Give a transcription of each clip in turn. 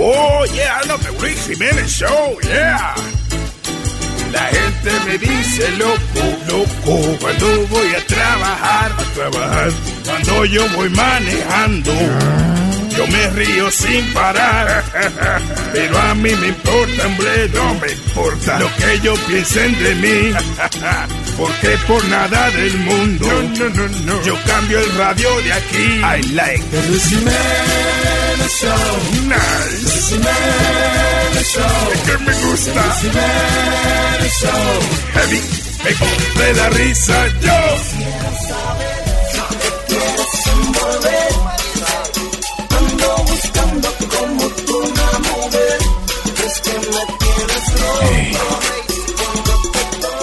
Oh, yeah, I love the Rick Jimenez Show, yeah. La gente me dice loco, loco, cuando voy a trabajar, a trabajar, cuando yo voy manejando. Yo me río sin parar, pero a mí me importa, hombre, no me importa lo que ellos piensen de mí, porque por nada del mundo, no, no, no, yo cambio el radio de aquí. I like the Jimenez Show, nice, the Show, es que me gusta, heavy, me compré la risa yo.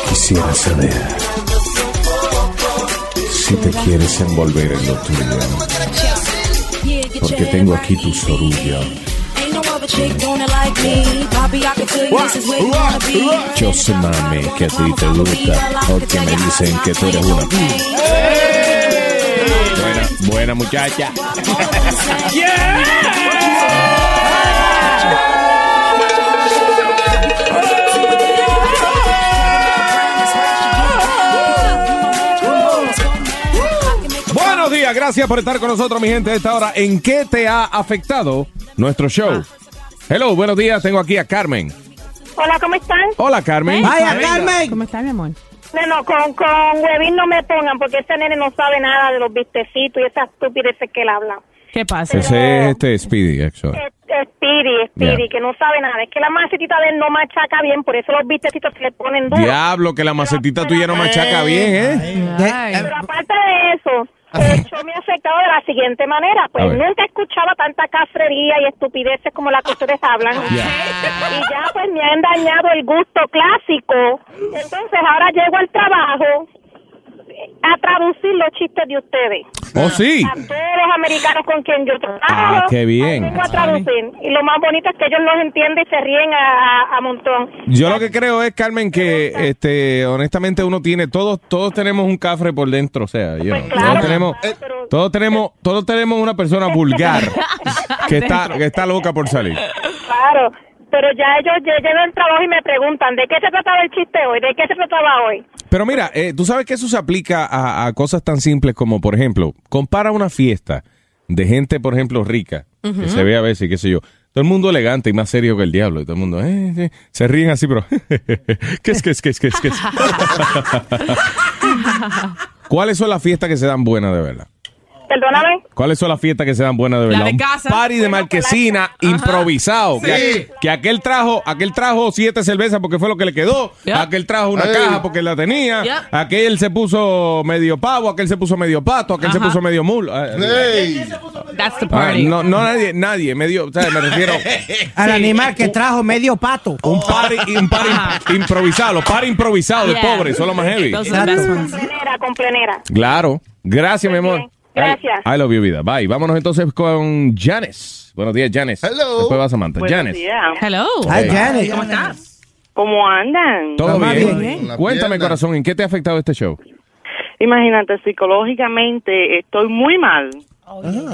Quisiera saber si te quieres envolver en lo tuyo. Porque tengo aquí tu sorullo. Yo sé, mami, que a ti te gusta. Porque me dicen que tú eres una. Buena, buena muchacha. Buenos gracias por estar con nosotros, mi gente, a esta hora. ¿En qué te ha afectado nuestro show? Hello, buenos días, tengo aquí a Carmen. Hola, ¿cómo están? Hola, Carmen. Vaya, Carmen. ¿Cómo está, mi amor? No, no, con, con Huevín no me pongan porque ese nene no sabe nada de los vistecitos y esas estupideces que él habla. ¿Qué pasa? Ese es este Speedy, actually. Es- es Speedy, Speedy, Yeah. que no sabe nada. Es que la macetita de él no machaca bien, por eso los vistecitos se le ponen duros. Diablo, que la macetita tuya no machaca bien, ¿eh? Ay. Pero aparte de eso, el show me ha afectado de la siguiente manera. Pues nunca escuchaba tanta cafrería y estupideces como la que ustedes hablan. Y ya pues me han dañado el gusto clásico. Entonces ahora llego al trabajo a traducir los chistes de ustedes. Oh, sí. A todos los americanos con quien yo trabajo. Ah, qué bien. a traducir. Y lo más bonito es que ellos los entienden y se ríen a, a, a montón. Yo lo que creo es, Carmen, que este, honestamente uno tiene, todos, todos tenemos un cafre por dentro, o sea, you Pues claro, todos tenemos, pero- todos tenemos, todos tenemos una persona vulgar que está, que está loca por salir. Claro, pero ya ellos lle- llegan al trabajo y me preguntan, ¿de qué se trataba el chiste hoy? ¿De qué se trataba hoy? Pero mira, eh, tú sabes que eso se aplica a, a cosas tan simples como, por ejemplo, compara una fiesta de gente, por ejemplo, rica, que se ve a veces, qué sé yo, todo el mundo elegante y más serio que el diablo, y todo el mundo, eh, eh, se ríen así, pero, ¿qué es, qué es, qué es, qué es, qué es? ¿Cuáles son las fiestas que se dan buenas de verdad? Perdóname. ¿Cuáles son las fiestas que se dan buenas de La verdad? de Un casa. party de marquesina improvisado. Que, que aquel trajo, aquel trajo siete cervezas porque fue lo que le quedó. Yeah. Aquel trajo una caja porque la tenía. Yeah. Aquel se puso medio pavo, aquel se puso medio pato, aquel se puso medio mulo. Hey. That's the ah, party. no, no nadie, nadie, medio, o sea, me refiero Al animal que trajo medio pato. un party, un party improvisado, los party improvisados de pobres, son los más heavy. Ones. Plenera, con plenera. Claro. Gracias, mi amor. bien. Gracias. I, I love you, vida. Bye. Vámonos entonces con Janes. Buenos días, Janes. Hello. Después va Samantha. Janes. Hello. Ay, Janet. ¿Cómo estás? ¿Cómo andan? Todo bien. bien. Cuéntame, corazón, ¿en qué te ha afectado este show? Imagínate, psicológicamente estoy muy mal.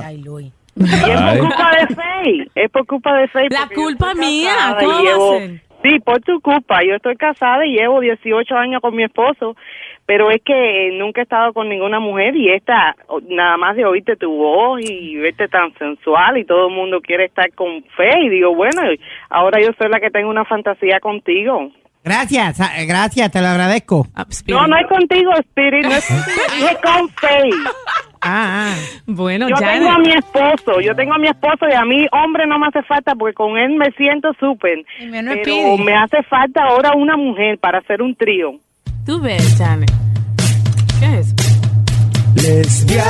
Ay, Luis. Y es por culpa de Faye. Es por culpa de Faye. La culpa mía, ¿cómo y va a llevo- ser? Sí, por tu culpa. Yo estoy casada y llevo 18 años con mi esposo, pero es que nunca he estado con ninguna mujer y esta, nada más de oírte tu voz y verte tan sensual y todo el mundo quiere estar con Faye. Y digo, bueno, ahora yo soy la que tengo una fantasía contigo. Gracias, ah, gracias, te lo agradezco. Ah, Spirit. No, no es contigo, Spirit, no es contigo, con Faye. Ah, ah. Bueno, Yo ya. tengo a mi esposo, yo tengo a mi esposo y a mí, hombre, no me hace falta porque con él me siento súper. Pero me hace falta ahora una mujer para hacer un trío. Tú ves, Janet. ¿Qué es? Lesbiana,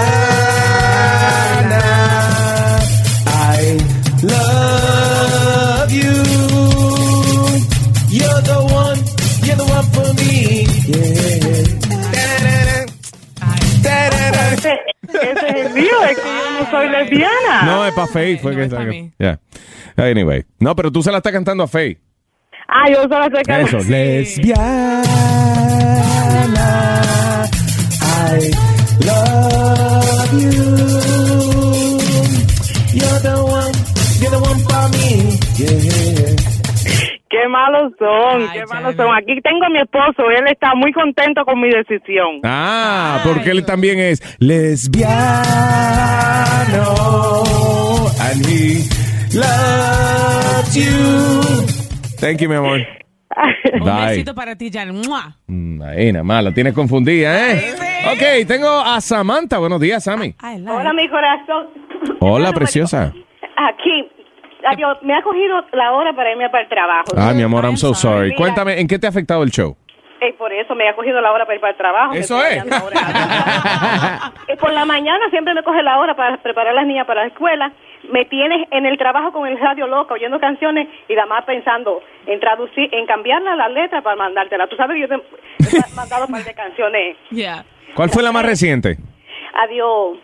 I love you. You're the one, you're the one for me. Ese, ese es el mío, es que yo no soy lesbiana. No, es para Faye. Fue no que es pa' mí. Yeah. Anyway. No, pero tú se la estás cantando a Faye. Ah, yo solo sé que... Eso. Lesbiana, I love you. You're the one, you're the one for me. Qué malos son, Ay, qué malos son. Aquí tengo a mi esposo, él está muy contento con mi decisión. Ah, porque él también es lesbiano. And he loves you. Thank you, mi amor. Un Bye. besito para ti, Jan. ¡Mua! Mm, Ahí, nada más, la tienes confundida, ¿eh? Ok, tengo a Samantha. Buenos días, Sammy. Like Hola, mi corazón. Hola, preciosa. Aquí. Adiós, me ha cogido la hora para irme para el trabajo. Ah, mi amor, I'm so sorry. sorry. Mira. Cuéntame, ¿en qué te ha afectado el show? Eh, por eso me ha cogido la hora para ir para el trabajo. Eso es. Eh, por la mañana siempre me coge la hora para preparar a las niñas para la escuela. Me tienes en el trabajo con el radio loca, oyendo canciones y la más pensando en traducir, en cambiarla la letra para mandártela. Tú sabes que yo te he mandado un par de canciones. Yeah. ¿Cuál fue la más reciente? Adiós.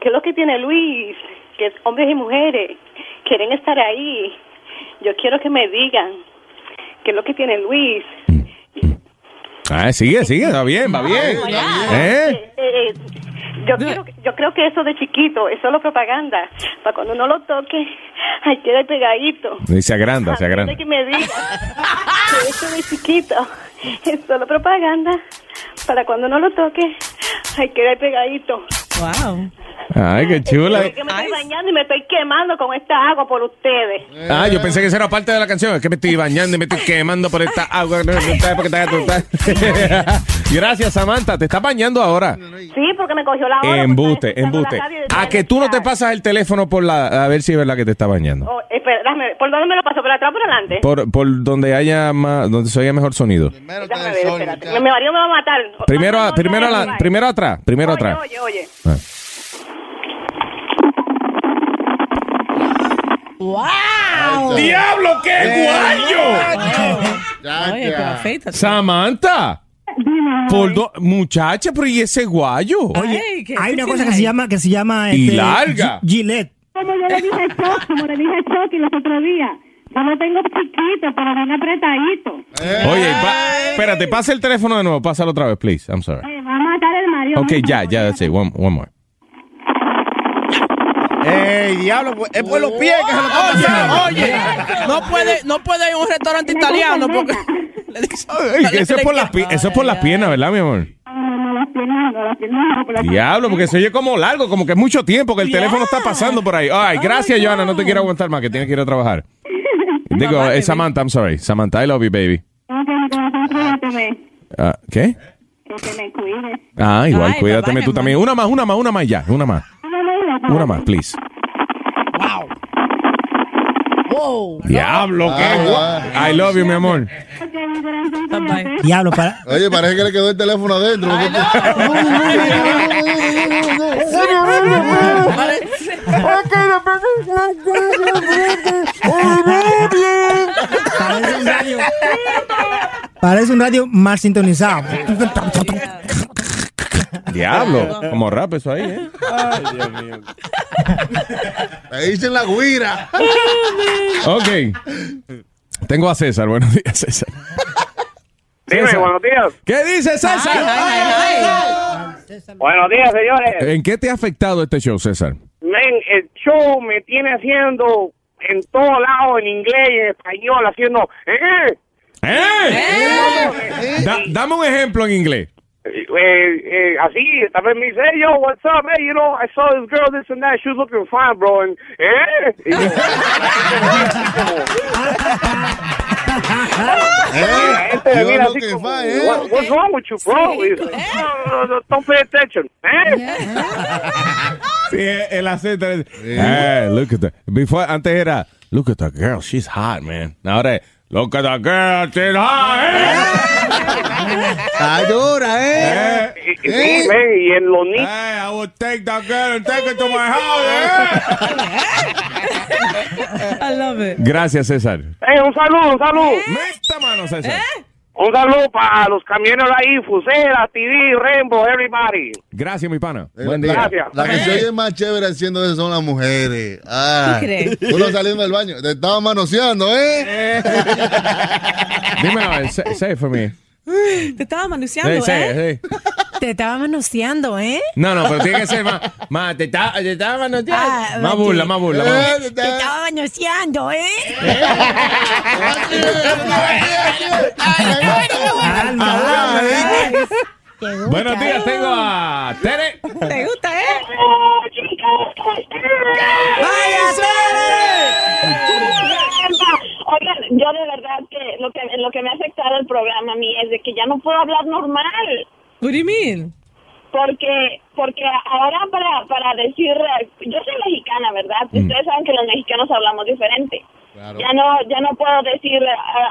¿Qué es lo que tiene Luis? Que hombres y mujeres quieren estar ahí. Yo quiero que me digan qué es lo que tiene Luis. Ah, sigue, sigue, va bien, va bien. ¿Eh? Eh, eh, yo, quiero, yo creo que eso de chiquito es solo propaganda. Para cuando uno lo toque, ay, queda pegadito. Y se agranda, se agranda. Que me diga que eso de chiquito es solo propaganda. Para cuando uno lo toque, ay, queda pegadito. Wow. Ay, qué chula. Es que me estoy bañando y me estoy quemando con esta agua por ustedes. Ah, yo pensé que eso era parte de la canción. Es que me estoy bañando y me estoy quemando por esta agua. Gracias, Samantha. Te estás bañando ahora. Sí, porque me cogió la hora. Embuste, embuste. A que tú no te pasas el teléfono por la. A ver si es verdad que te está bañando. Oh, espera, déjame- ¿Por dónde me lo paso? ¿Por atrás o por adelante? Por, por donde haya más. Donde se oiga mejor sonido. Primero ver, sol. Mi marido me va a matar. Primero, a- primero, a la- primero atrás. Primero Oye, atrás. Oye, oye. Ah. ¡Wow! ¡Diablo, qué guayo! Ya, Oye, ya. pero afeítate. Samantha. Por do- Muchacha, pero ¿y ese guayo? Oye, Ay, ¿qué- hay qué una cosa que se ahí? llama, que se llama Y este, larga. Gi- Gillette. Como yo le dije a Chucky, como le dije a Chucky los otros días. Yo lo tengo chiquito, pero bien apretadito. Oye, pa- espérate, pasa el teléfono de nuevo. Pásalo otra vez, please. I'm sorry. Me va a matar el marido. Ok, ya, ya, that's it. One, one more. ¡Ey, diablo! pues, Es por los pies que se lo Oye, oye, no puede, no puede ir a un restaurante italiano porque eso, es por las eso es por las piernas, ¿verdad, mi amor? No, no, las piernas, no, las piernas, no, por las Diablo, porque se oye como largo, como que es mucho tiempo que el teléfono está pasando por ahí. Ay, gracias, Johanna, no te quiero aguantar más, que tienes que ir a trabajar. Digo, es Samantha, I'm sorry. Samantha, I love you, baby. Ah, ¿Qué? Que me cuide. Ah, igual, Ay, cuídateme bye-bye, tú también. Una más, una más, una más ya, una más. No, no, no, no. Una más, please. Wow. Wow. Diablo, qué Ah, guay. I love you, mi amor. Diablo, para. Oye, parece que le quedó el teléfono adentro. Parece un radio. Parece un radio mal sintonizado. Diablo, como rap eso ahí, ¿eh? Le dicen la guira. Ok. Tengo a César. Buenos días, César. Dime, César. buenos días. ¿Qué dice César? Buenos días, señores. ¿En qué te ha afectado este show, César? Men, el show me tiene haciendo en todos lados, en inglés y en español, haciendo... ¿eh? ¡Eh! Da- dame un ejemplo en inglés. Eh, eh, así, también me dice, hey, yo, what's up, hey, you know, I saw this girl, this and that, she was looking fine, bro, and, ¿eh? Y yo, mira así como, ¿eh? "What- what's wrong with you, bro? No, no, no, don't pay attention, ¿eh? Sí, el acento. es- Eh, look at that. Before, antes era, look at that girl, she's hot, man. Ahora es, look at that girl, she's hot, eh. Está dura, ¿eh? Eh, Y, y, y en los niños, Hey, I will take that girl and take it to my house, eh. I love it. Gracias, César. hey, un saludo, un saludo. Meta mano, César. Un saludo para los camioneros ahí, Fusera, TV, Rainbow, everybody. Gracias, mi pana. Eh, Buen día. Gracias. La que se oye más chévere haciendo eso son las mujeres. Ah. ¿Tú crees? Uno saliendo del baño. Te estaba manoseando, ¿eh? Dímelo, a ver, say, say for me. Te estaba manoseando, Sí, sí, ¿eh? sí. Te estaba manoseando, ¿eh? No, no, pero tiene que ser más. más te estaba, te estaba manoseando. Ah, más burla, más burla. más- Te estaba manoseando, ¿eh? Buenos días, tengo a Tere. ¿Te gusta, eh? Oigan, yo de verdad que lo que lo que me ha afectado el programa a mí es de que ya no puedo hablar normal. What do you mean? Porque porque ahora para para decir eh, yo soy mexicana, ¿verdad? Ustedes saben que los mexicanos hablamos diferente. Ya no ya no puedo decir eh,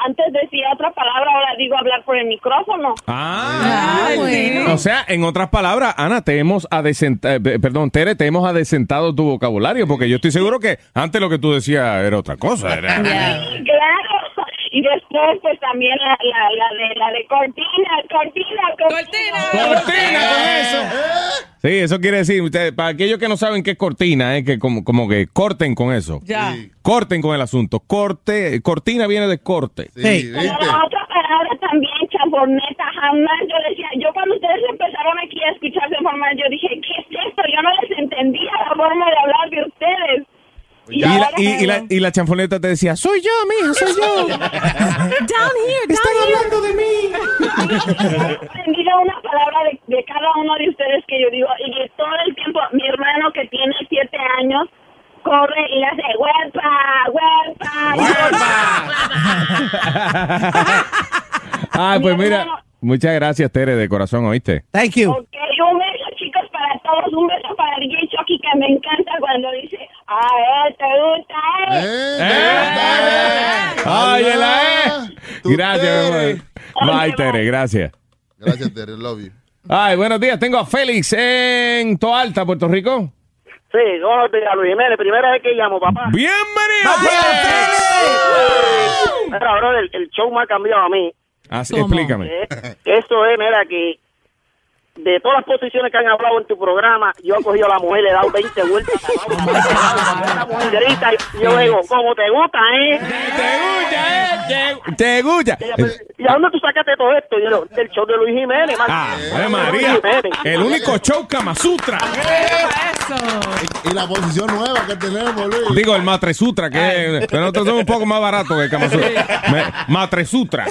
antes decía otra palabra, ahora digo hablar por el micrófono. Ah, Ah, bueno. O sea, en otras palabras, Ana, te hemos adesentado, perdón, Tere, te hemos adesentado tu vocabulario, porque yo estoy seguro que antes lo que tú decías era otra cosa. Era... Claro. Y después pues también la, la, la de la de cortina, cortina, cortina. ¡Cortina con eso! Sí, eso quiere decir, ustedes, para aquellos que no saben qué es cortina, es que como, como que corten con eso. Ya. Corten con el asunto. Corte, cortina viene de corte. Sí, Sí. La otra palabra también, chamborneta, jamás yo decía, yo cuando ustedes empezaron aquí a escucharse formal, yo dije, ¿qué es esto? Yo no les entendía la forma de hablar de ustedes. Y la, y, y la, y la chanfoneta te decía, soy yo, mija, soy yo. Down here, down here. de mí. He aprendido una palabra de, de cada uno de ustedes que yo digo, y que todo el tiempo, mi hermano que tiene siete años, corre y hace huerpa, huerpa, Ah, pues Mi mira, hermano- muchas gracias, Tere, de corazón, ¿oíste? Thank you. Ok, un beso chicos para todos, un beso para DJ Chucky que me encanta cuando dice, a él te gusta, eh. ¡Eh! ¡Ay, el eh! Tu Gracias, mi Tere. Bye, Tere, gracias. Gracias, Tere. Love you. Ay, buenos días. Tengo a Félix en Toalta, Puerto Rico. Sí, buenos días, Luis Jiménez. Primera vez que llamo, papá. ¡Bienvenido, Mira, bro, el, el show me ha cambiado a mí. Así, ¿Cómo? explícame. Eh, Eso es, mira, que de todas las posiciones que han hablado en tu programa, yo he cogido a la mujer, le he dado 20 vueltas. La mujer grita y yo digo, ¿cómo te gusta, eh? ¿Te gusta, eh? ¿Te, gusta? Y ella me dice, ¿Y a dónde tú sacaste todo esto? Y yo digo, del show de Luis Jiménez. Ah, María. El único show Kama Sutra. Eso. Y la posición nueva que tenemos, Luis. Digo, el Matre Sutra, que nosotros somos un poco más baratos que el Kama Sutra. Matre Sutra.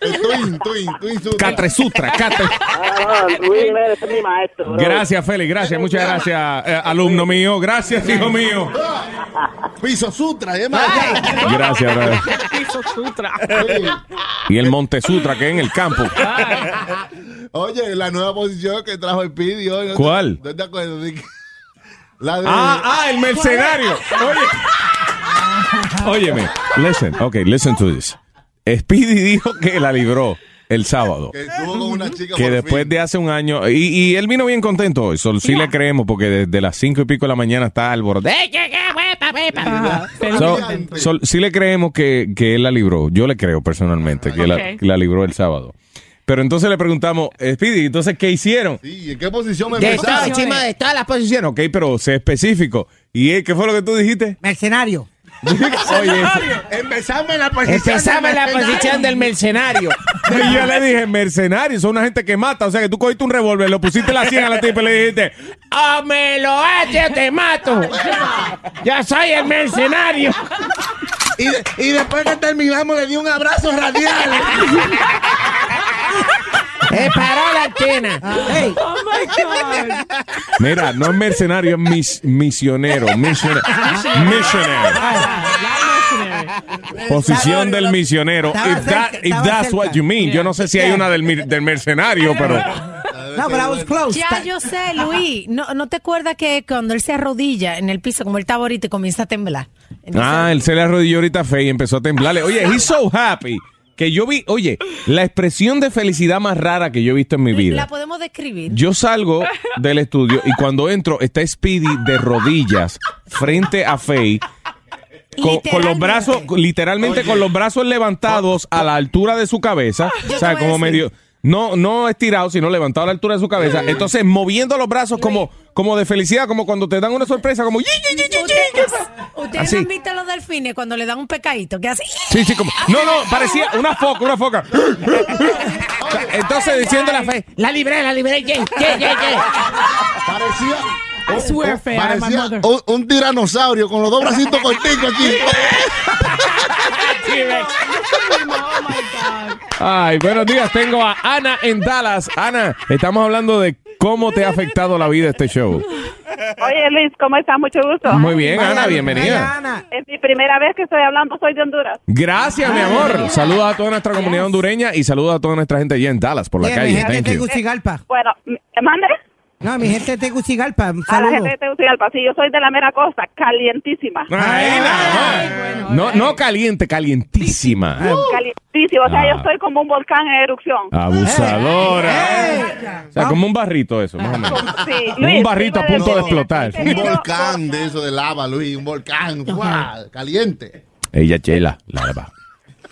El twin, twin, twin sutra. Catre Sutra. Catre. Ah, no, Luis Jiménez es mi maestro. bro. Gracias, Félix. Gracias. Muchas gracias, eh, alumno mío. Gracias, hijo mío. Piso sutra. ¿eh? Gracias, brother. Piso sutra. Y el Monte Sutra, que es en el campo. Oye, la nueva posición que trajo el Pidi hoy. ¿no te- ¿Cuál? ¿No te acuerdas? La de... Ah, ah, el mercenario. Oye. Óyeme. Listen. Ok, listen to this. Speedy dijo que la libró el sábado. Que estuvo con una chica Que por después fin. de hace un año, y, y él vino bien contento hoy, so, sí le creemos porque desde las cinco y pico de la mañana está al borde. Ah, So, so, sí le creemos que, que él la libró. Yo le creo personalmente que, la, Ok. que la libró el sábado. Pero entonces le preguntamos, Speedy, entonces, ¿qué hicieron? Sí, ¿en qué posición me todo, chima, de todas las posiciones. Ok, pero sé específico. ¿Y eh, qué fue lo que tú dijiste? Mercenario. Oye, Empezame en la posición. Empezamos en la posición del mercenario. y yo le dije, mercenarios, son una gente que mata. O sea, que tú cogiste un revólver, lo pusiste la 100 a la tipa y le dijiste, ¡Ah, me lo haces, te mato! ¡Ya soy el mercenario! Y, de- y después que terminamos le di un abrazo radial. ¡Eh, paró la antena! Hey, Oh my God. Mira, no es mercenario, es mis- misionero. Misionero. Missionary. Posición del misionero. If, that- if that's what you mean. Yo no sé si hay una del, del mercenario, pero. no, but I was close. Ya yo sé, Luis. ¿No, ¿No te acuerdas que cuando él se arrodilla en el piso, como él estaba ahorita, y comienza a temblar? Entonces, Ah, él se le arrodilló ahorita fe y empezó a temblarle. Oye, he's so happy. Que yo vi, oye, la expresión de felicidad más rara que yo he visto en mi La vida. podemos describir. Yo salgo del estudio y cuando entro está Speedy de rodillas frente a Faye. Con, con los brazos, literalmente con los brazos levantados a la altura de su cabeza. Yo O sea, como decir. medio. No, no estirado, sino levantado a la altura de su cabeza. Entonces, moviendo los brazos como, como de felicidad, como cuando te dan una sorpresa, como. Ustedes, no han visto los delfines cuando le dan un pecadito, que hace. Sí, sí, como. No, no, parecía una foca, una foca. Entonces diciendo la fe, La libré, la libré. Yay, yay, yay. Parecía. I swear, Parecía mother. un, un tiranosaurio con los dos bracitos corticos aquí. Oh. Ay, buenos días. Tengo a Ana en Dallas. Ana, estamos hablando de cómo te ha afectado la vida este show. Oye, Luis, ¿cómo estás? Mucho gusto. Muy bien, Ana, bienvenida. Es mi primera vez que estoy hablando, soy de Honduras. Gracias, mi amor. Saludos a toda nuestra comunidad hondureña y saludos a toda nuestra gente allá en Dallas por la Bien, mi calle. gente Thank you. Tegucigalpa. Bueno, ¿me mande? No, mi gente de Tegucigalpa. Un A la saludo. gente de Tegucigalpa, sí, yo soy de la mera costa, calientísima. Ahí nada más. No, no caliente, calientísima. Calientísima, o sea, Ah. yo estoy como un volcán en erupción. Abusadora. O sea, como un barrito eso, más o menos. Sí, Como un barrito a punto de explotar. Un volcán de eso de lava, Luis. Un volcán. ¡guau! Caliente. Ella chela, larva.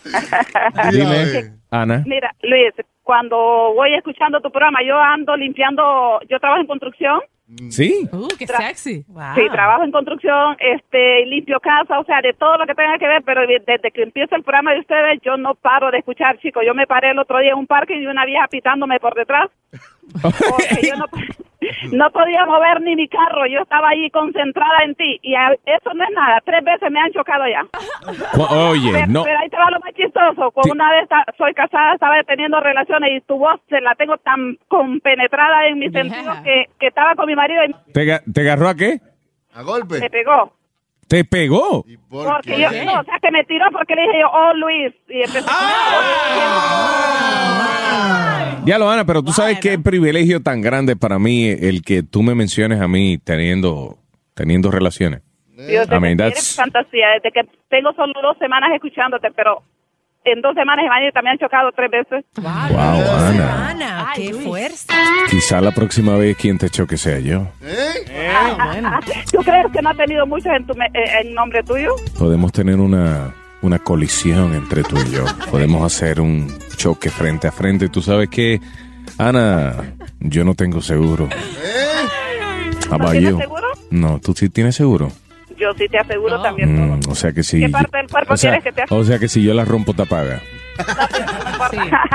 Dime, Ana. Mira, Luis, cuando voy escuchando tu programa, yo ando limpiando, yo trabajo en construcción. ¿Sí? Uh, qué sexy. Sí, trabajo en construcción, este, limpio casa, o sea, de todo lo que tenga que ver, pero de- desde que empieza el programa de ustedes, yo no paro de escuchar, chicos. Yo me paré el otro día en un parque y una vieja pitándome por detrás. Porque yo no, no podía mover ni mi carro, yo estaba ahí concentrada en ti. Y a- eso no es nada, tres veces me han chocado ya. Oye, pero, no. pero ahí te va lo más chistoso. Con Sí. una vez soy casada, estaba teniendo relaciones y tu voz se la tengo tan compenetrada en mis sentidos que, que estaba con mi marido y ¿Te, ga- te agarró a qué? A golpe. me pegó. ¿Te pegó? Porque yo, no, o sea, que me tiró porque le dije yo, oh, Luis. Y empezó Ya lo, Ana, pero tú sabes qué privilegio tan grande para mí el que tú me menciones a mí teniendo, teniendo relaciones. Dios, I mean, fantasía, desde que tengo solo dos semanas escuchándote, pero en dos semanas me han chocado tres veces. Wow, Ana. Ana, qué fuerza. Quizá la próxima vez quien te choque sea yo. ¿Tú crees que no ha tenido muchos en, tu eh, en nombre tuyo? Podemos tener una, una colisión entre tú y yo. Podemos hacer un choque frente a frente. Tú sabes que, Ana, yo no tengo seguro. About tienes seguro? No, ¿tú sí tienes seguro? Yo sí te aseguro también. Mm, o sea que si... ¿Qué parte del cuerpo o sea, quieres que te O sea que si yo la rompo, te apaga.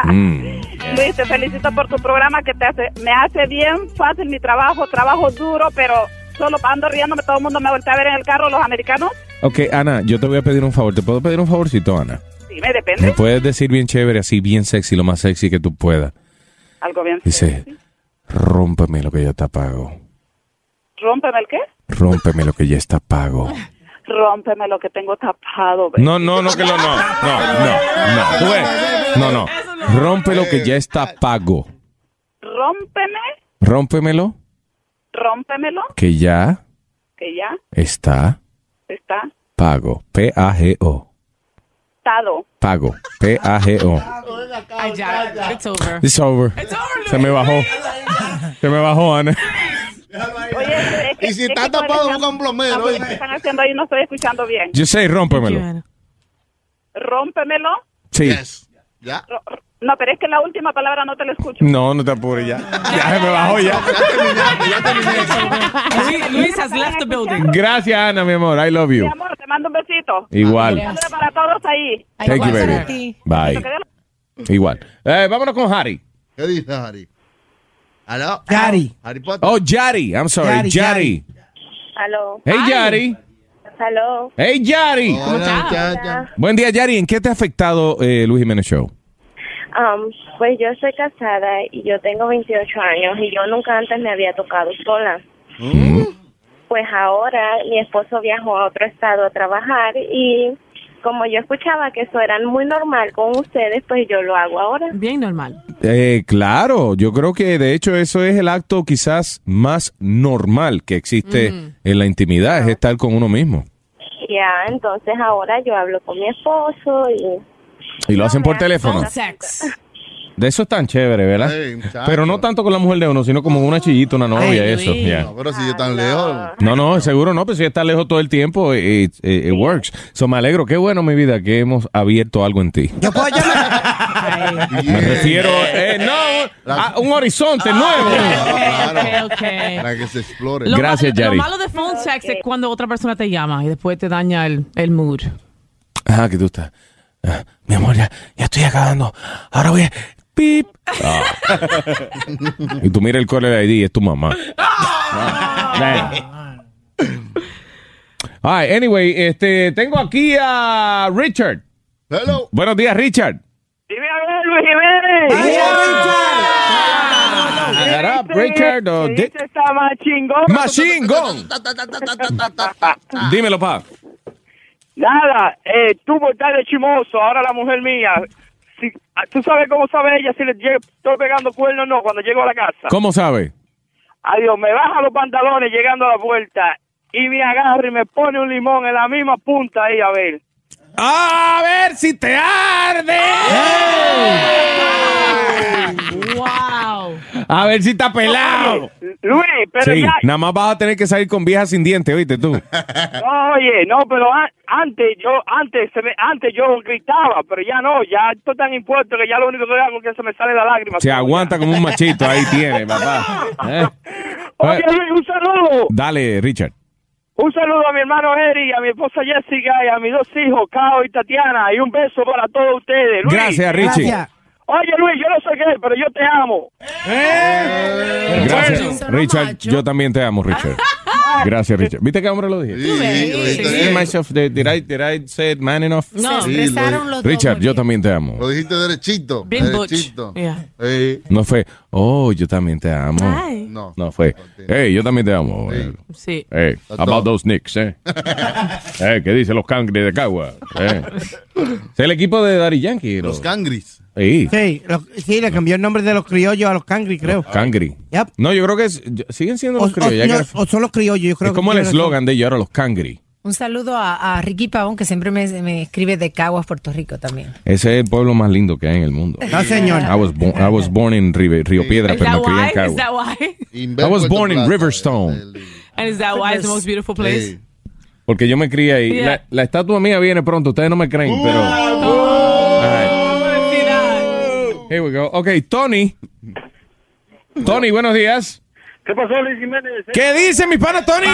Mm. Luis, te felicito por tu programa que te hace, me hace bien fácil mi trabajo, trabajo duro, pero solo ando riéndome, todo el mundo me voltea a ver en el carro, los americanos. Ok, Ana, yo te voy a pedir un favor. ¿Te puedo pedir un favorcito, Ana? Sí, me depende. Me puedes decir bien chévere, así bien sexy, lo más sexy que tú puedas. Algo bien. Dice, rómpeme lo que ya está pago. Rómpeme el qué? Rómpeme lo que ya está pago. Rómpeme lo que tengo tapado. baby. No, no, no, que lo no. No, no, no. Tú ves. No, no. Rompe lo que ya está pago. Rómpeme, Rómpemelo rómpemelo, que ya que ya está está pago. P-A-G-O. dado. Pago. P-A-G-O. Ay, ya, it's over. It's over. Se me bajó. Se me bajó, Ana. Oye, es que- Y si es está tapado, busca un plomero, oye. lo que están haciendo ahí no estoy escuchando bien. Yo sé, rómpemelo. Rómpemelo. Sí. Ya. Ro- ro- No, pero es que la última palabra no te la escucho. No, no te apures ya. Ya se me bajó ya. Luis, Luis has left the building. Gracias, Ana, mi amor. I love you. Mi amor, te mando un besito. Igual. Un para todos ahí. Thank you, baby. Bye. Igual. Eh, vámonos con Harry. ¿Qué dice Harry? ¿Aló? Yari. Harry Potter. Oh, Yari. I'm sorry. Yari, Yari. Aló. Hey, Yari. Aló. Hey, Yari. Hola, muchacha. Buen día, Yari. ¿En qué te ha afectado eh, Luis Jiménez Show? Um, pues yo soy casada y yo tengo 28 años y yo nunca antes me había tocado sola. Pues ahora mi esposo viajó a otro estado a trabajar y como yo escuchaba que eso era muy normal con ustedes, pues yo lo hago ahora. Bien normal. Eh, claro, yo creo que de hecho eso es el acto quizás más normal que existe en la intimidad, es estar con uno mismo. Ya, entonces ahora yo hablo con mi esposo y Y lo hacen por teléfono. Sex. De eso es tan chévere, ¿verdad? Muchacho. Pero no tanto con la mujer de uno, sino como una chillita, una novia, Ay, eso. No, pero si yo tan lejos. No, no, seguro no, pero si está lejos todo el tiempo, it, it- it works. So me alegro, qué bueno, mi vida, que hemos abierto algo en ti. Yo puedo llamar. Me refiero, eh, no, a un horizonte nuevo. Claro. Ok, ok. Para que se explore. Lo Gracias, malo, Yari. Lo malo de phone sex es cuando otra persona te llama y después te daña el, el mood. Ajá, que tú estás. ah, mi amor, ya, ya estoy acabando. Ahora voy a, pip. Ah. y tú mira el caller ID, es tu mamá. Ah. All right, anyway, este, tengo aquí a Richard. Hello. Buenos días, Richard. Dime a ver, Luis Jiménez. Shut up, Richard. o di- Este está más chingón. Dímelo, pa. Nada, eh, tú por estar de chimoso, ahora la mujer mía, si, ah, tú sabes cómo sabe ella si le estoy pegando cuernos o no cuando llego a la casa. ¿Cómo sabe? Adiós, me baja los pantalones llegando a la puerta y me agarra y me pone un limón en la misma punta ahí, a ver. A ver si te arde. Wow. A ver si está pelado. Luis, pero Sí, ya, nada más vas a tener que salir con viejas sin dientes, oíste tú. oye, no, pero an- antes yo, antes, se me, antes yo gritaba, pero ya no, ya estoy tan impuesto que ya lo único que hago es que se me sale la lágrima. Se aguanta como un machito, ahí tiene, papá. Eh. Oye, Luis, un saludo. Dale, Richard. Un saludo a mi hermano Eric, a mi esposa Jessica y a mis dos hijos, Cao y Tatiana. Y un beso para todos ustedes. Luis. Gracias, Richie. Oye, Luis, yo no sé qué, pero yo te amo. Gracias, Richard. Yo también te amo, Richard. Gracias, Richard. ¿Viste qué hombre lo dije? Did myself- did, did I, did I say it man enough? No. Se expresaron los dos Richard, yo también te amo. Lo dijiste derechito. Bien butch. derechito. Yeah. No fue, oh, yo también te amo. Ay. no. No fue, hey, yo también te amo. Sí. Hey, That's about those Knicks, eh. eh, ¿qué dicen los cangres de Cagua? Eh. Es el equipo de Daddy Yankee. Los cangris. Sí, Sí, lo- sí, le cambió el nombre de los criollos a los cangri, creo. cangri. Yep. No, yo creo que es- siguen siendo O, los criollos. o- no, o son los criollos, yo creo es como que el tiene razón. eslogan de ellos ahora, los cangri. Un saludo a, a Ricky Pavón, que siempre me, me escribe de Caguas, Puerto Rico también. Ese es el pueblo más lindo que hay en el mundo. No, señor. I was, born, I was born in Río, Río Piedra, Is pero me crié en Is Cagua. that why? I was born in Riverstone. And is that why it's the most beautiful place? Porque yo me crié ahí. Yeah. La, la estatua mía viene pronto, ustedes no me creen, pero... Here we go. Ok, Tony. Tony, buenos días. ¿Qué pasó, Luis Jiménez? ¿Qué dice mi pana Tony?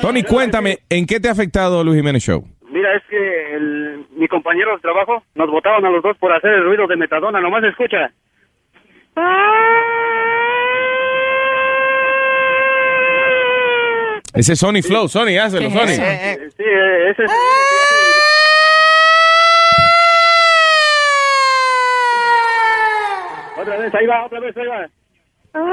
Tony, cuéntame, ¿en qué te ha afectado Luis Jiménez Show? Mira, es que el- mi compañero de trabajo nos votaron a los dos por hacer el ruido de metadona. Nomás escucha. Ese es Sony Flow. Sony, hazlo, Sony. Eh, sí, eh, ese es... Otra vez, ahí va, otra vez, ahí va. Del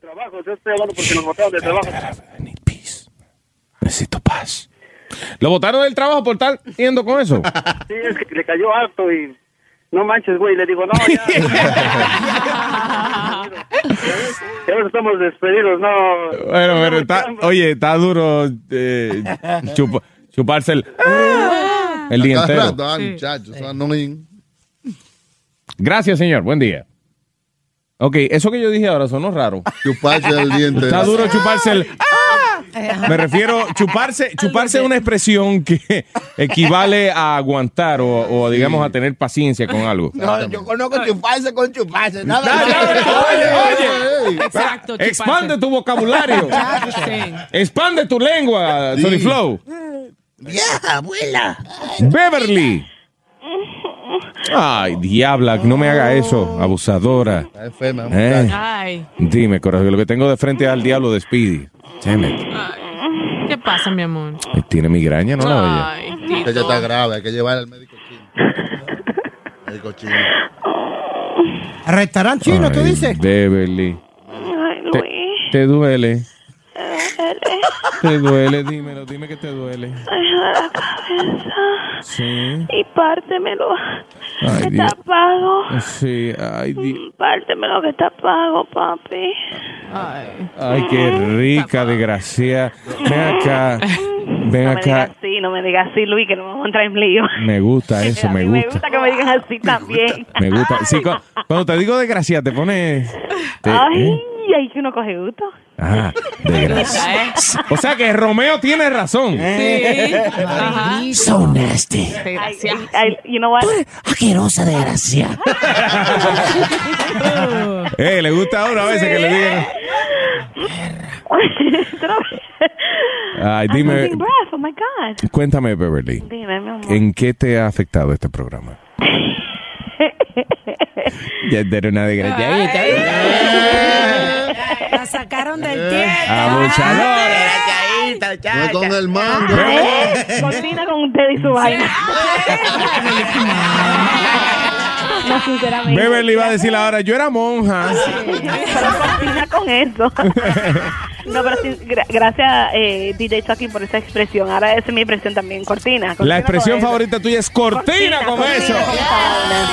trabajo, yo estoy hablando porque nos votaron del trabajo. Necesito paz. ¿Lo votaron del trabajo por estar yendo con eso? Sí, es que le cayó harto y no manches, güey. Le digo, no, ya. ya nos estamos despedidos, no. Bueno, pero está, oye, está duro eh, chupa- chuparse el, el día entero. ah. Gracias, señor. Buen día. Ok, eso que yo dije ahora sonó raro. Chuparse el día entero. Está duro chuparse el... Me refiero, chuparse, chuparse es una expresión que equivale a aguantar o, o, digamos, a tener paciencia con algo. No, yo conozco chuparse con chuparse. Nada, Oye, oye. Exacto, chuparse. Expande tu vocabulario. Expande tu lengua, Sony Flow. Vieja, abuela. Beverly. Ay, diabla, no me haga eso, abusadora. Está enferma, Eh. Dime, corazón, lo que tengo de frente es al diablo de Speedy. Damn it. ¿qué pasa, mi amor? Tiene migraña, ¿no la oye? Ay, Ella Tito. está grave, hay que llevar al médico chino. médico chino. ¿Al restaurante chino, tú dices? Beverly. Ay, Te, Luis. te duele. Eres. Te duele, dímelo, dime que te duele. Ay, la cabeza. Sí. Y pártemelo. Ay, está pago. Sí, ay, Di- Pártemelo que está pago, papi. Ay. ay, qué rica, desgracia. Ven acá, ven No me digas acá. así, no me digas así, Luis, que no me vamos a entrar en lío. Me gusta eso, me mí me gusta. gusta que me digan así también. Me gusta. Sí, cu- cuando te digo desgracia, te pones. te- Ay, ¿eh? Ay, que uno coge gusto. Ah, desgracia. O sea que Romeo tiene razón. Sí. Ajá. So nasty. Desgracia. Ay, you know what? Asquerosa desgracia. Eh, le gusta a uno a veces que le digan. Ay, I'm dime, breath. Oh my God. cuéntame, Beverly. Dime, mi amor. ¿En qué te ha afectado este programa? Ya era una desgraciadita. La sacaron del tiempo. Abusadora. No con el mango. Cortina con usted y su vaina. No, sinceramente. Beverly va a decir ahora, yo era monja. Pero cortina con eso. No, pero sí, gra- gracias, eh, DJ Chucky, por esa expresión. Ahora esa es mi expresión también, cortina. cortina La expresión eso. favorita tuya es cortina con cortina eso. con esa vaina.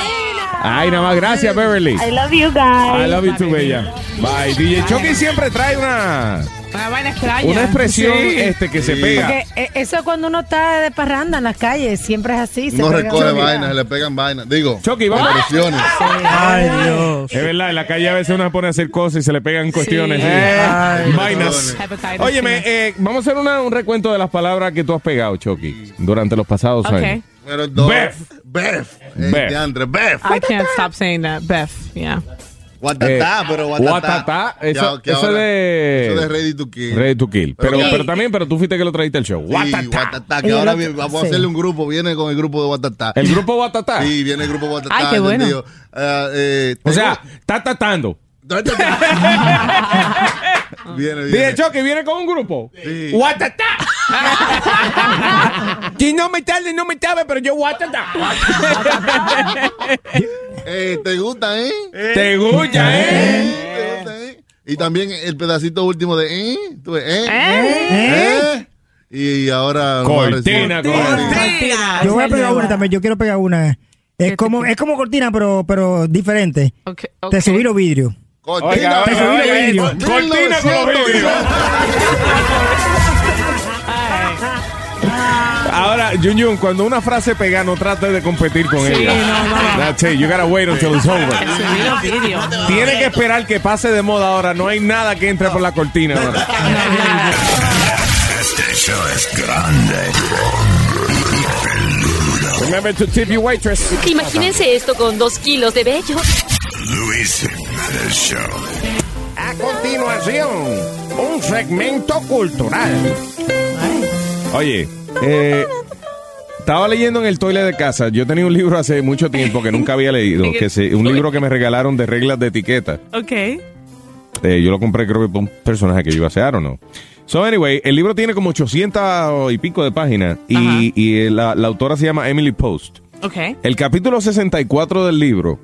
Ay, nada más, gracias, Beverly. I love you guys. I love you too, bella. Bye. DJ Chucky siempre trae una, Una vaina extraña. una expresión Sí. este que se pega. Porque eh, eso es cuando uno está de parranda en las calles, siempre es así. se No recoge vainas, se le pegan vainas. Digo, Chucky, vamos. expresiones. Ay, Dios. Es verdad, en la calle a veces uno se pone a hacer cosas y se le pegan cuestiones. sí. Ay, Vainas. Óyeme, eh, vamos a hacer una- un recuento de las palabras que tú has pegado, Chucky, durante los pasados años. Pero. Beth. Beth. Beth. Eh, Beth. I can't stop saying that. Beth, yeah. Guatatá, Eh, pero guatatá. Guatatá, eso, eso ahora- de... Eso de Ready to Kill. Ready to Kill. Pero, Pero- pero también, pero tú fuiste que lo trajiste al show. Sí, Guatatá. Guatatá, que Y ahora vi- vamos sí. a hacerle un grupo, viene con el grupo de Guatatá. ¿El grupo Guatatá? Sí, viene el grupo Guatatá. Ay, qué bueno. Ah, eh, O sea, está tatando. viene, Dije, viene. Chucky, viene con un grupo. Sí. Guatatá. Si no me tarde, no me tarde, pero yo Guatatá. Eh, ¿Te gusta, eh? Te gusta, ¿eh? ¿Te gusta, eh? Y también el pedacito último de eh. Tú ves, eh. Eh. Y ahora. Cortina, Cortina. Yo voy a pegar una también, yo quiero pegar una. Es como, es como cortina, pero, pero diferente. Okay, Te okay. subí los vidrios. Cortina. Los vidrios. Cortina con los vidrios. Ahora, Jun Jun, cuando una frase pega, no trate de competir con Sí, ella. no, no. That's it. You gotta wait until it's over. Vídeos. Tiene que esperar que pase de moda ahora. No hay nada que entre por la cortina. ahora. Este show es grande. Remember to tip your waitress. Imagínense esto con dos kilos de vello. Luis Jiménez Show. A continuación, un segmento cultural. Oye, eh, estaba leyendo en el toilet de casa. Yo tenía un libro hace mucho tiempo que nunca había leído. que se- un libro que me regalaron de reglas de etiqueta. Ok. Eh, yo lo compré creo que por un personaje que yo iba a hacer o no. So, anyway, el libro tiene como 800 y pico de páginas y, y la, la autora se llama Emily Post. Ok. El capítulo 64 del libro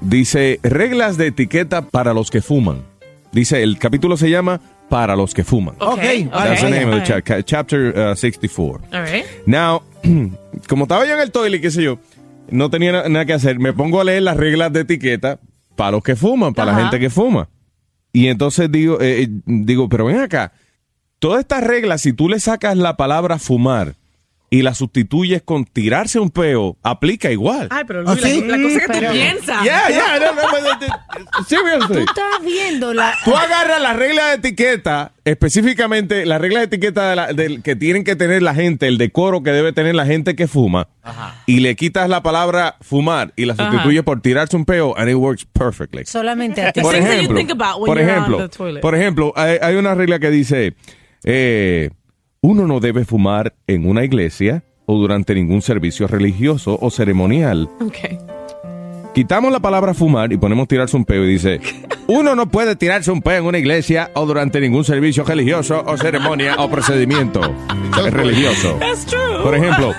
dice reglas de etiqueta para los que fuman. Dice, el capítulo se llama Para los que fuman. Ok. That's the ok, name of the alright. cha- chapter uh, 64. Alright. Now, como estaba yo en el toilet, qué sé yo, no tenía na- nada que hacer, me pongo a leer las reglas de etiqueta para los que fuman, para la gente que fuma. Y entonces digo, eh, eh, digo, pero ven acá, todas estas reglas, si tú le sacas la palabra fumar y la sustituyes con tirarse un peo, aplica igual. Ay, pero Luis, la, la cosa que tú piensas. Yeah, yeah, no, no, seriously. Tú estás viendo la. Tú agarras la regla de etiqueta, específicamente la regla de etiqueta de la- del que tienen que tener la gente, el decoro que debe tener la gente que fuma, y le quitas la palabra fumar y la Ajá. sustituyes por tirarse un peo, and it works perfectly. Solamente a ti. Por ejemplo, think about when por ejemplo, the toilet. por ejemplo, hay, hay una regla que dice, eh, uno no debe fumar en una iglesia o durante ningún servicio religioso o ceremonial. Ok. Quitamos la palabra fumar y ponemos tirarse un peo y dice, uno no puede tirarse un peo en una iglesia o durante ningún servicio religioso o ceremonia o procedimiento religioso. That's true. Por ejemplo,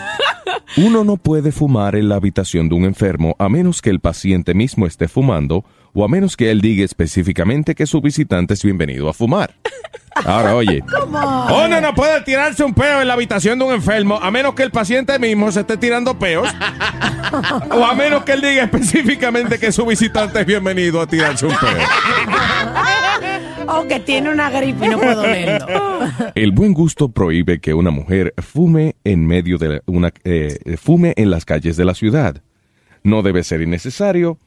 uno no puede fumar en la habitación de un enfermo a menos que el paciente mismo esté fumando o a menos que él diga específicamente que su visitante es bienvenido a fumar. Ahora, oye, uno no puede tirarse un peo en la habitación de un enfermo a menos que el paciente mismo se esté tirando peos o a menos que él diga específicamente que su visitante es bienvenido a tirarse un peo. O que tiene una gripe y no puedo leerlo. El buen gusto prohíbe que una mujer fume en medio de una eh, fume en las calles de la ciudad. No debe ser innecesario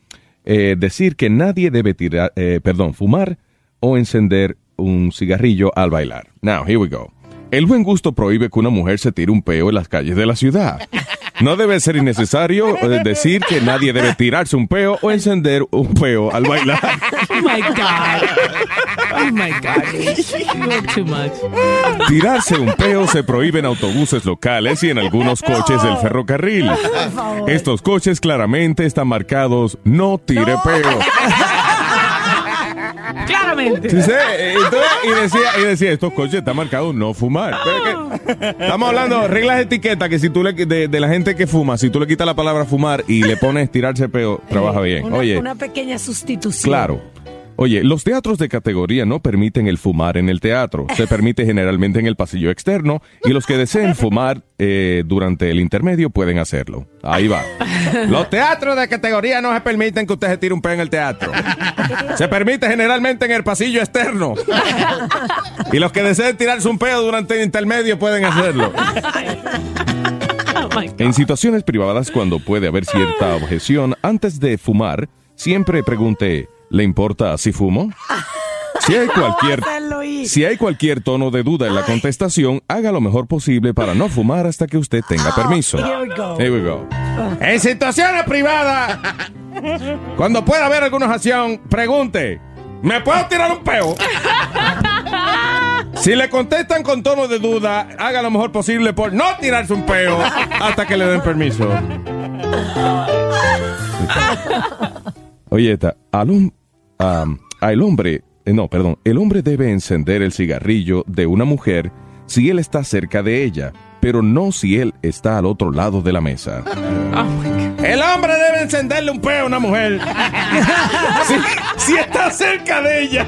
eh, decir que nadie debe tirar, eh, perdón, fumar o encender un cigarrillo al bailar. Now, here we go. El buen gusto prohíbe que una mujer se tire un peo en las calles de la ciudad. No debe ser innecesario eh, decir que nadie debe tirarse un peo o encender un peo al bailar. Oh my God. Oh my God. You're too much. Tirarse un peo se prohíbe en autobuses locales y en algunos coches del ferrocarril. Estos coches claramente están marcados no tire peo. Claramente. Sí, sí, entonces, y, decía, y decía, estos coches están marcados no fumar. Pero que- estamos hablando de reglas de etiqueta que si tú le, de, de la gente que fuma, si tú le quitas la palabra fumar y le pones tirarse peo, trabaja bien. Una, Oye, una pequeña sustitución. Claro. Oye, los teatros de categoría no permiten el fumar en el teatro. Se permite generalmente en el pasillo externo y los que deseen fumar eh, durante el intermedio pueden hacerlo. Ahí va. Los teatros de categoría no se permiten que usted se tire un peo en el teatro. Se permite generalmente en el pasillo externo. Y los que deseen tirarse un peo durante el intermedio pueden hacerlo. Oh. En situaciones privadas, cuando puede haber cierta objeción, antes de fumar, siempre pregunte, ¿le importa si fumo? Si hay cualquier, si hay cualquier tono de duda en la contestación, haga lo mejor posible para no fumar hasta que usted tenga permiso. Here we go. Here we go. En situaciones privadas, cuando pueda haber alguna ocasión, pregunte, ¿me puedo tirar un peo? Si le contestan con tono de duda, haga lo mejor posible por no tirarse un peo hasta que le den permiso. Oye, esta, al, al hombre, eh, no, perdón, el hombre debe encender el cigarrillo de una mujer si él está cerca de ella, pero no si él está al otro lado de la mesa. Oh. El hombre debe encenderle un peo a una mujer. si, si está cerca de ella.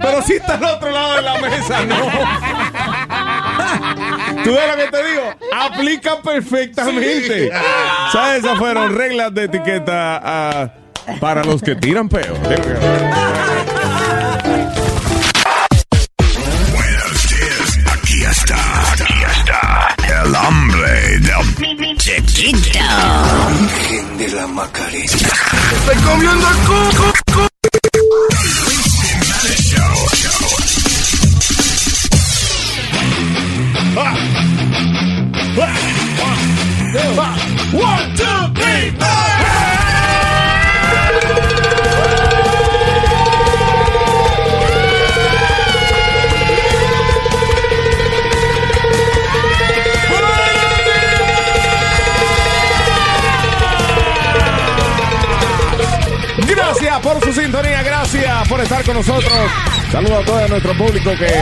Pero si está al otro lado de la mesa, no. ¿Tú ves lo que te digo? Aplica perfectamente. ¿Sabes? Esas fueron reglas de etiqueta para los que tiran peo. Aquí está, aquí está. El hombre del chiquito. Virgen de la Macarena. Estoy comiendo el coco. One, two, three, por estar con nosotros. Saludos a todo nuestro público que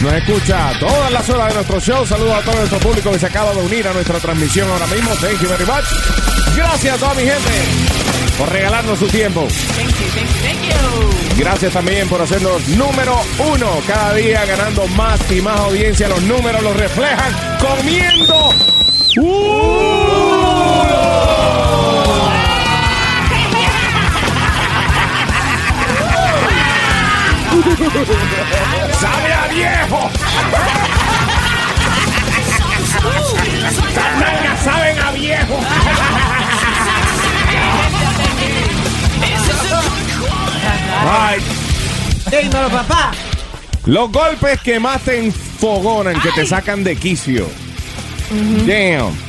nos escucha todas las horas de nuestro show. Saludos a todo nuestro público que se acaba de unir a nuestra transmisión ahora mismo. Thank you very much. Gracias a toda mi gente por regalarnos su tiempo. Thank you, thank you, thank you. Gracias también por hacernos número uno cada día, ganando más y más audiencia. Los números los reflejan comiendo. ¡Sabe a viejo! ¡Las nalgas saben a viejo! Ay, Dímelo, papá. Los golpes que más te enfogonan, que te sacan de quicio. Damn.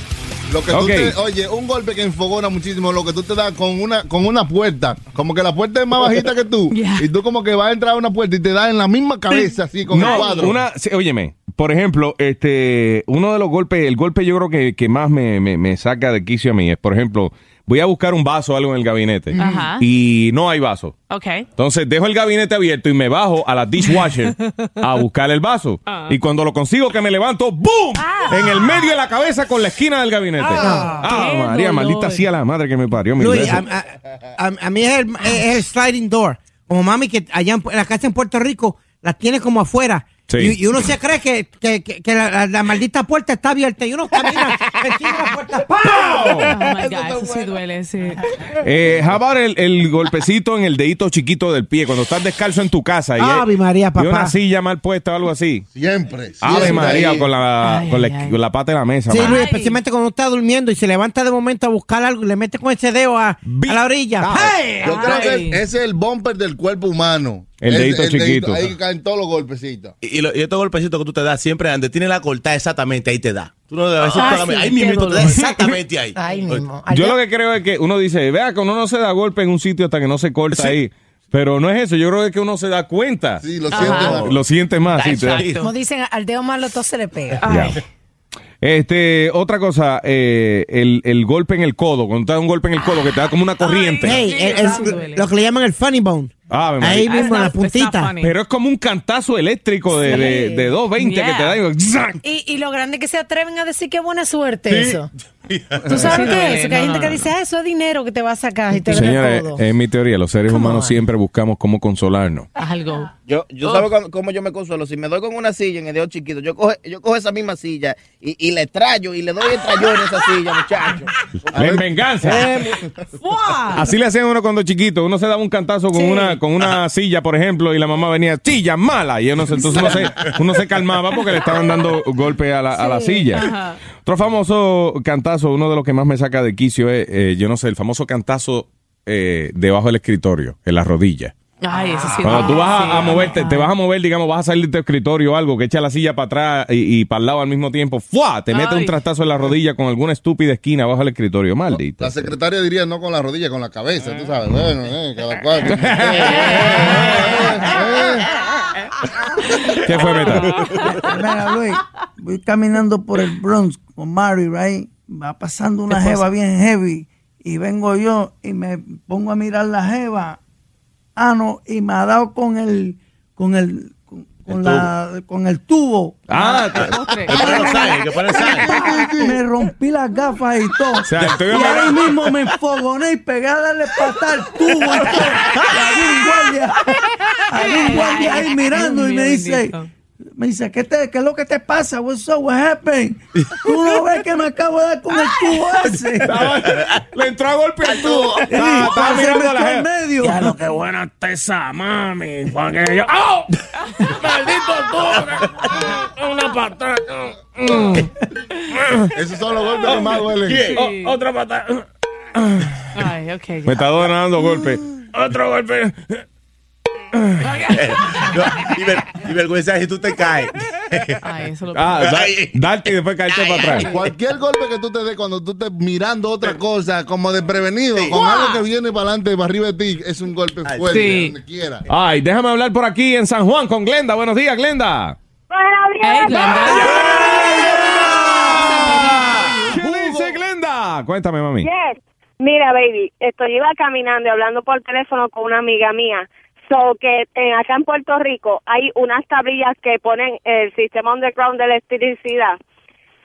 Lo que tú te- oye, un golpe que enfogona muchísimo, lo que tú te das con una, con una puerta. Como que la puerta es más bajita que tú. Yeah. Y tú como que vas a entrar a una puerta y te da en la misma cabeza, así, con el No, cuadro. una, sí, óyeme, por ejemplo, este, uno de los golpes, el golpe yo creo que, que más me, me- me saca de quicio a mí es, por ejemplo, voy a buscar un vaso o algo en el gabinete Ajá. y no hay vaso. Ok. Entonces dejo el gabinete abierto y me bajo a la dishwasher a buscar el vaso. Ah. Y cuando lo consigo que me levanto, ¡boom! En el medio de la cabeza con la esquina del gabinete. Ah. Ah, María, dolor. maldita sea la madre que me parió. mil Luis, a, a- a- a mí es el, es el sliding door. Como mami que allá en la casa en Puerto Rico la tiene como afuera Sí. Y, y uno se cree que, que, que- que la, la- la maldita puerta está abierta y uno camina encima de la puerta. ¡pam! Oh my God, eso sí duele, sí. Eh, about el, el golpecito en el dedito chiquito del pie cuando estás descalzo en tu casa y, Ave María, y papá. una silla mal puesta o algo así. Siempre. Ave siempre María, ahí. con la, con, la, con la pata de la mesa. Sí. Luis, especialmente cuando uno está durmiendo y se levanta de momento a buscar algo y le mete con ese dedo a, a la orilla. ¡Hey! Yo creo que Ay. ese es el bumper del cuerpo humano. El dedito chiquito. Ahí caen todos los golpecitos. Y, y lo- y estos golpecitos que tú te das siempre donde tiene la cortada exactamente ahí te da. Tú no a veces Ah, sí, ahí mismo te da exactamente ahí. Ahí mismo. Yo lo que creo es que uno dice, vea que uno no se da golpe en un sitio hasta que no se corta ahí. Pero no es eso, yo creo que uno se da cuenta. Sí, lo siente más. Lo siente más. sí, te da- Como dicen, al dedo malo todo se le pega. Este, otra cosa, eh, el, el golpe en el codo, cuando te da un golpe en el codo que te da como una corriente. Hey, el- el- lo que le llaman el funny bone. Ave María. Ahí mismo en la puntita. Pero es como un cantazo eléctrico de, de, de 220 que te da. y-. Y, y lo grande que se atreven a decir que buena suerte Sí. eso. ¿Tú sabes Sí qué es eso? Que hay gente que dice, ah, eso es dinero que te va a sacar y te el codo. es mi teoría, los seres Come humanos on. siempre buscamos cómo consolarnos. Algo. Yo, yo ¿sabes cómo- cómo yo me consuelo? Si me doy con una silla en el dedo chiquito, yo cojo, yo cojo esa misma silla y, y le trayo y le doy el trayón en esa silla, muchacho. En venganza. Eh, Así le hacían a uno cuando chiquito. Uno se daba un cantazo con una con una silla, por ejemplo, y la mamá venía, silla mala. Y uno se- entonces uno se, uno se calmaba porque le estaban dando golpe a la, a la silla. Ajá. Otro famoso cantazo, uno de los que más me saca de quicio es, eh, yo no sé, el famoso cantazo eh, debajo del escritorio, en la rodilla. Ay, eso sí. Cuando tú vas a, a Sí. moverte, te vas a mover, digamos, vas a salir de tu escritorio o algo, que echa la silla para atrás y, y para el lado al mismo tiempo, ¡fua! Te mete Ay. un trastazo en la rodilla con alguna estúpida esquina bajo el escritorio, maldito. La secretaria diría no con la rodilla, con la cabeza, tú sabes. Bueno, eh, cada cual. ¿Qué fue, Meta? Mira, Luis, voy caminando por el Bronx con Mari, right? Va pasando una jeva bien heavy y vengo yo y me pongo a mirar la jeva, ah no, y me ha dado con el, con el, con, con la, con el tubo. Ah, Postre. Que pone los sangre, que pone sangre. me rompí las gafas y todo. sea, estoy y ahí mismo me enfogoné y pegué a darle patada al tubo y todo. Y había un guardia, había un guardia ahí mirando y me dice. Me dice, ¿qué, te, ¿qué es lo que te pasa? What's up? What happened? Tú no ves que me acabo de dar con el tubo ese. Le entró a golpe al tubo. Estaba mirando a la jeva. medio. Ya lo que buena está esa mami. Porque yo. ¡Oh! ¡Maldito tú! Una patada. Esos son los golpes que más duelen. Oh, otra patada. Ay, ok. Me está dando golpe. Otro golpe. No, y, ver- y vergüenza si tú te caes. Ay, eso lo Ah, da- darte y después caerte para atrás. Cualquier golpe que tú te des cuando tú estés mirando otra cosa, como desprevenido, con algo que viene para adelante, para arriba de ti, es un golpe fuerte, Sí. donde quiera. Ay, déjame hablar por aquí en San Juan con Glenda. Buenos días, Glenda. Hey, Glenda. ¿Qué dice Glenda? Cuéntame, mami. Yes. Mira, baby, estoy iba caminando y hablando por teléfono con una amiga mía. So que eh, acá en Puerto Rico hay unas tablillas que ponen el sistema underground de electricidad.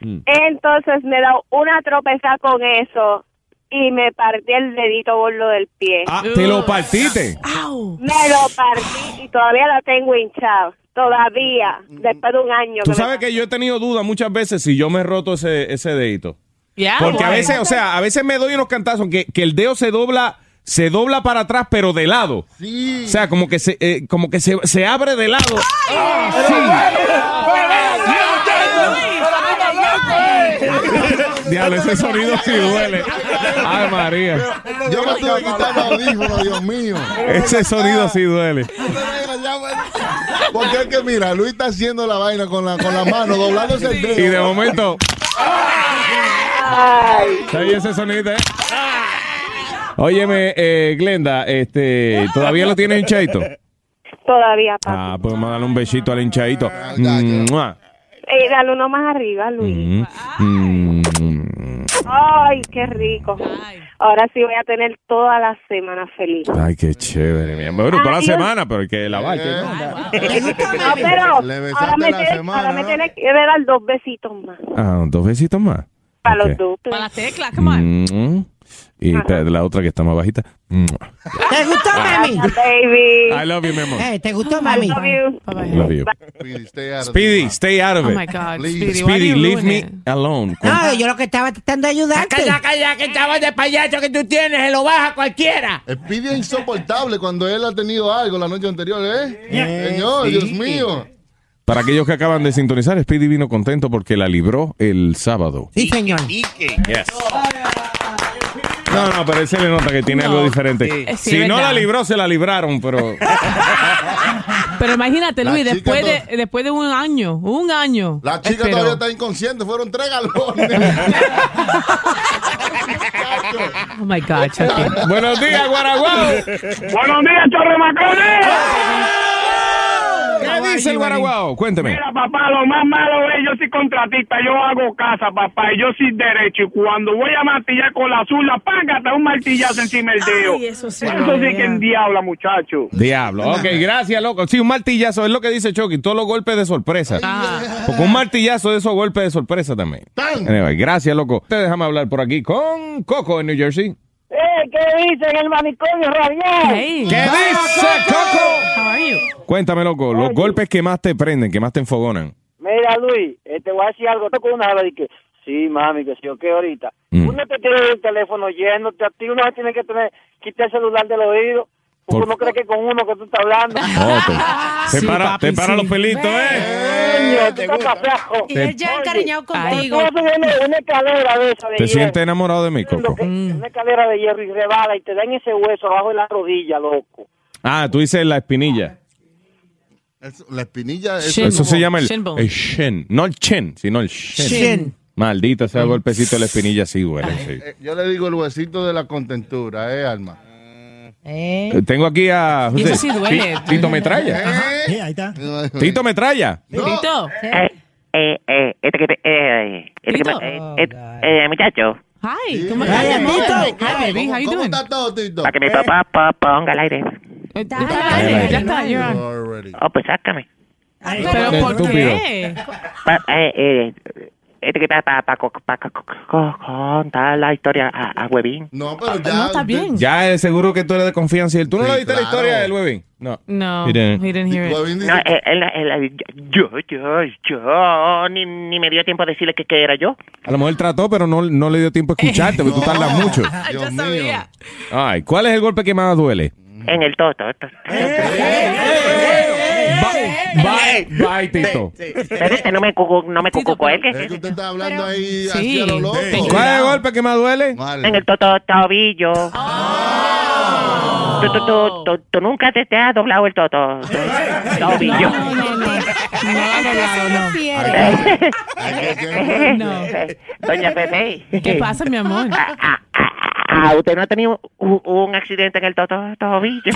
Mm. Entonces me da una tropeza con eso y me partí el dedito gordo del pie. Ah, te lo partiste. Me lo partí y todavía la tengo hinchado. Todavía, después de un año. Tú que me sabes que yo he tenido dudas muchas veces si yo me he roto ese, ese dedito. Yeah, Porque a veces, o sea, a veces me doy unos cantazos que, que el dedo se dobla, se dobla para atrás, pero de lado. Sí. O sea, como que se, eh, como que se, se abre de lado. Diablo, ese sonido sí duele. Ay, María. Yo me tuve que quitar los audífonos, Dios mío. Ese sonido sí duele. Porque es que mira, Luis está haciendo la vaina con la, con la mano, doblándose el dedo. Y de momento. Ahí ese sonido, ¿eh? Óyeme, eh, Glenda, este, ¿todavía lo tienes hinchadito? Todavía, papi. Ah, pues vamos a darle un besito al hinchadito. ya, ya. Mua. Eh, dale uno más arriba, Luis. Mm, mm. Ay, qué rico. Ahora sí voy a tener toda la semana feliz. Ay, qué chévere, mi amor. Bueno, toda la semana, pero que lavarte. ¿no? No, pero ahora me, la tiene, semana, ahora me ¿no? tiene que dar dos besitos más. Ah, dos besitos más. Para los dos. Para la tecla, come on. Mm. Y esta- la otra que está más bajita. Mua. ¿Te gustó, mami? Baby. I love you, mi amor. Eh, ¿Te gustó, mami? Love you. Love you. Speedy, stay out of Speedy, this. stay out of Oh it. my God, Please. Speedy, leave me it? alone. No, yo lo que estaba tratando de ayudarte. Calla, calla, que chaval de payaso que tú tienes, se lo baja cualquiera. Speedy es insoportable cuando él ha tenido algo la noche anterior, ¿eh? Señor, Dios mío. Para aquellos que acaban de sintonizar, Speedy vino contento porque la libró el sábado. Sí, señor. Yes. No, no, pero él se le nota que tiene algo diferente. Eh, sí, si no verdad. la libró, se la libraron, pero... Pero imagínate, La Luis, después de, después de un año, un año. La chica esperó. todavía está inconsciente, fueron tres galones. Oh my God, Chucky. Buenos días, Guaraguao. Buenos días, Chorro Macones. ¿Qué dice el Guaraguao? Cuénteme. Mira, papá, lo más malo es yo soy contratista, yo hago casa, papá, y yo soy derecho. Y cuando voy a martillar con la zurda, págate un martillazo encima del dedo. Ay, eso sí Eso sí que endiabla, muchacho. Diablo. Ok, gracias, loco. Sí, un martillazo es lo que dice Chucky. Todos los golpes de sorpresa. Porque un martillazo de esos golpes de sorpresa también. Gracias, loco. Te déjame hablar por aquí con Coco en New Jersey. Eh, ¿Qué dicen el manicomio radial? Hey. ¿Qué dice Coco? How are you? Cuéntame, loco, los golpes que más te prenden, que más te enfogonan. Mira, Luis, eh, te voy a decir algo. Toco una vez y que, sí, mami, que sí, o qué ahorita. Mm. Uno te tiene el teléfono lleno, te, a ti uno tiene que tener, quitar el celular del oído, porque Por- uno cree que con uno que tú estás hablando. Oh, te, te Sí, para, papi, te para sí. los pelitos, ¿eh? Tú estás papeajo. Y él ya encariñado contigo. Tú una, una escalera de esa de ¿Te hierro. sientes enamorado de mí, Coco? que- Una escalera de hierro y rebala y te dan ese hueso abajo de la rodilla, loco. Ah, tú dices la espinilla. Eso, la espinilla es. Eso se llama el, el shin. No el chin, sino el shin. Shin. Maldita sea golpecito de la espinilla, sí duele. sí. Eh, Yo le digo el huesito de la contentura, ¿eh, Alma? Eh. Eh, Tengo aquí a José. eso sí duele. Ti- Tito Metralla. Sí, ahí está. Tito Metralla. Tito. Eh, eh, este que, eh, este que, eh, eh, eh, muchacho, Hi. ¿Cómo Ay, estás? Tito. Hi, baby. How you ¿Cómo doing? está todo, Tito? para que mi papá pa- ponga al aire. Eh, Ya está, ya está. you're on. Oh, pues sácame. Pero Qué ¿por qué? Pa, eh, eh, este para pa, pa, pa- co- co- co- contar la historia a, a Huevín. No, pero ya. No, está bien. Ya es seguro que tú eres de confianza. ¿Tú no Sí, le diste claro. la historia del Webin? No. No, He he didn't. hear it. Huevín No, eh, él, él- él- yo, yo, yo, ni, ni me dio tiempo a decirle que, que era yo. A lo mejor trató, pero no, no le dio tiempo a escucharte, porque tú tardas mucho. Mío. sabía. Ay, ¿cuál es el golpe que más duele? En el toto. to- Bye, bye, Tito. Pero este no me cucu, no me cucuco él, Es que que usted está hablando ahí Sí. así a lo loco. ¿Cuál es el golpe que más duele? En el toto tobillo. Tú, tú, tú, tú, tú nunca te, te has doblado el toto tobillo. No, no, no. No, no, no. Doña Pepe. ¿Qué pasa, mi amor? Ah, ¿Usted no ha tenido un, un accidente en el toto tobillo?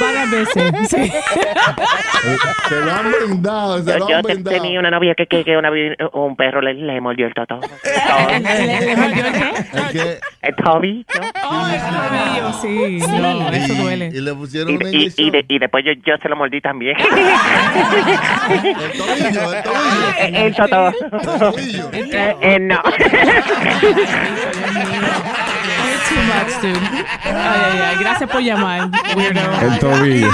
Varias veces. Sí. Se lo han brindado, se Yo, lo yo han brindado. tenía una novia que, que, que una un perro le, le mordió el toto. ¿Le, le mordió el qué? Tobillo. Oh, el tobillo, sí. No, eso y, duele. y le pusieron Y, una y, y, inyección. de- y después yo, yo se lo mordí también. El tobillo, el tobillo. el, el toto. El tobillo. Eh, eh, no. Too much, dude. Ay, ay, ay. Gracias por llamar, weirdo. El tobillo.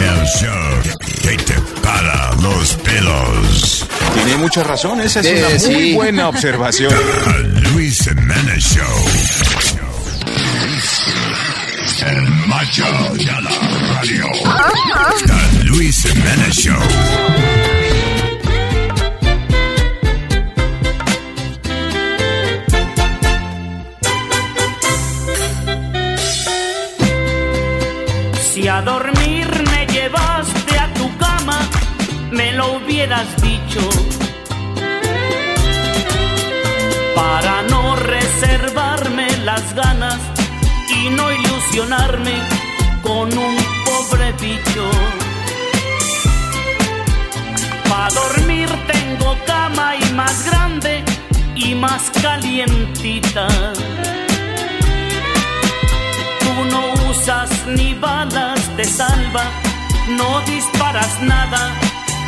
El show que te para los pelos. Tiene mucha razón, esa es una muy sí. buena observación. The Luis Jiménez Show. El macho de la radio. The Luis Jiménez Show. Si a dormir me llevaste a tu cama, me lo hubieras dicho. Para no reservarme las ganas y no ilusionarme con un pobre bicho. Para dormir tengo cama y más grande y más calientita. Tú no usas ni balas de salva, no disparas nada,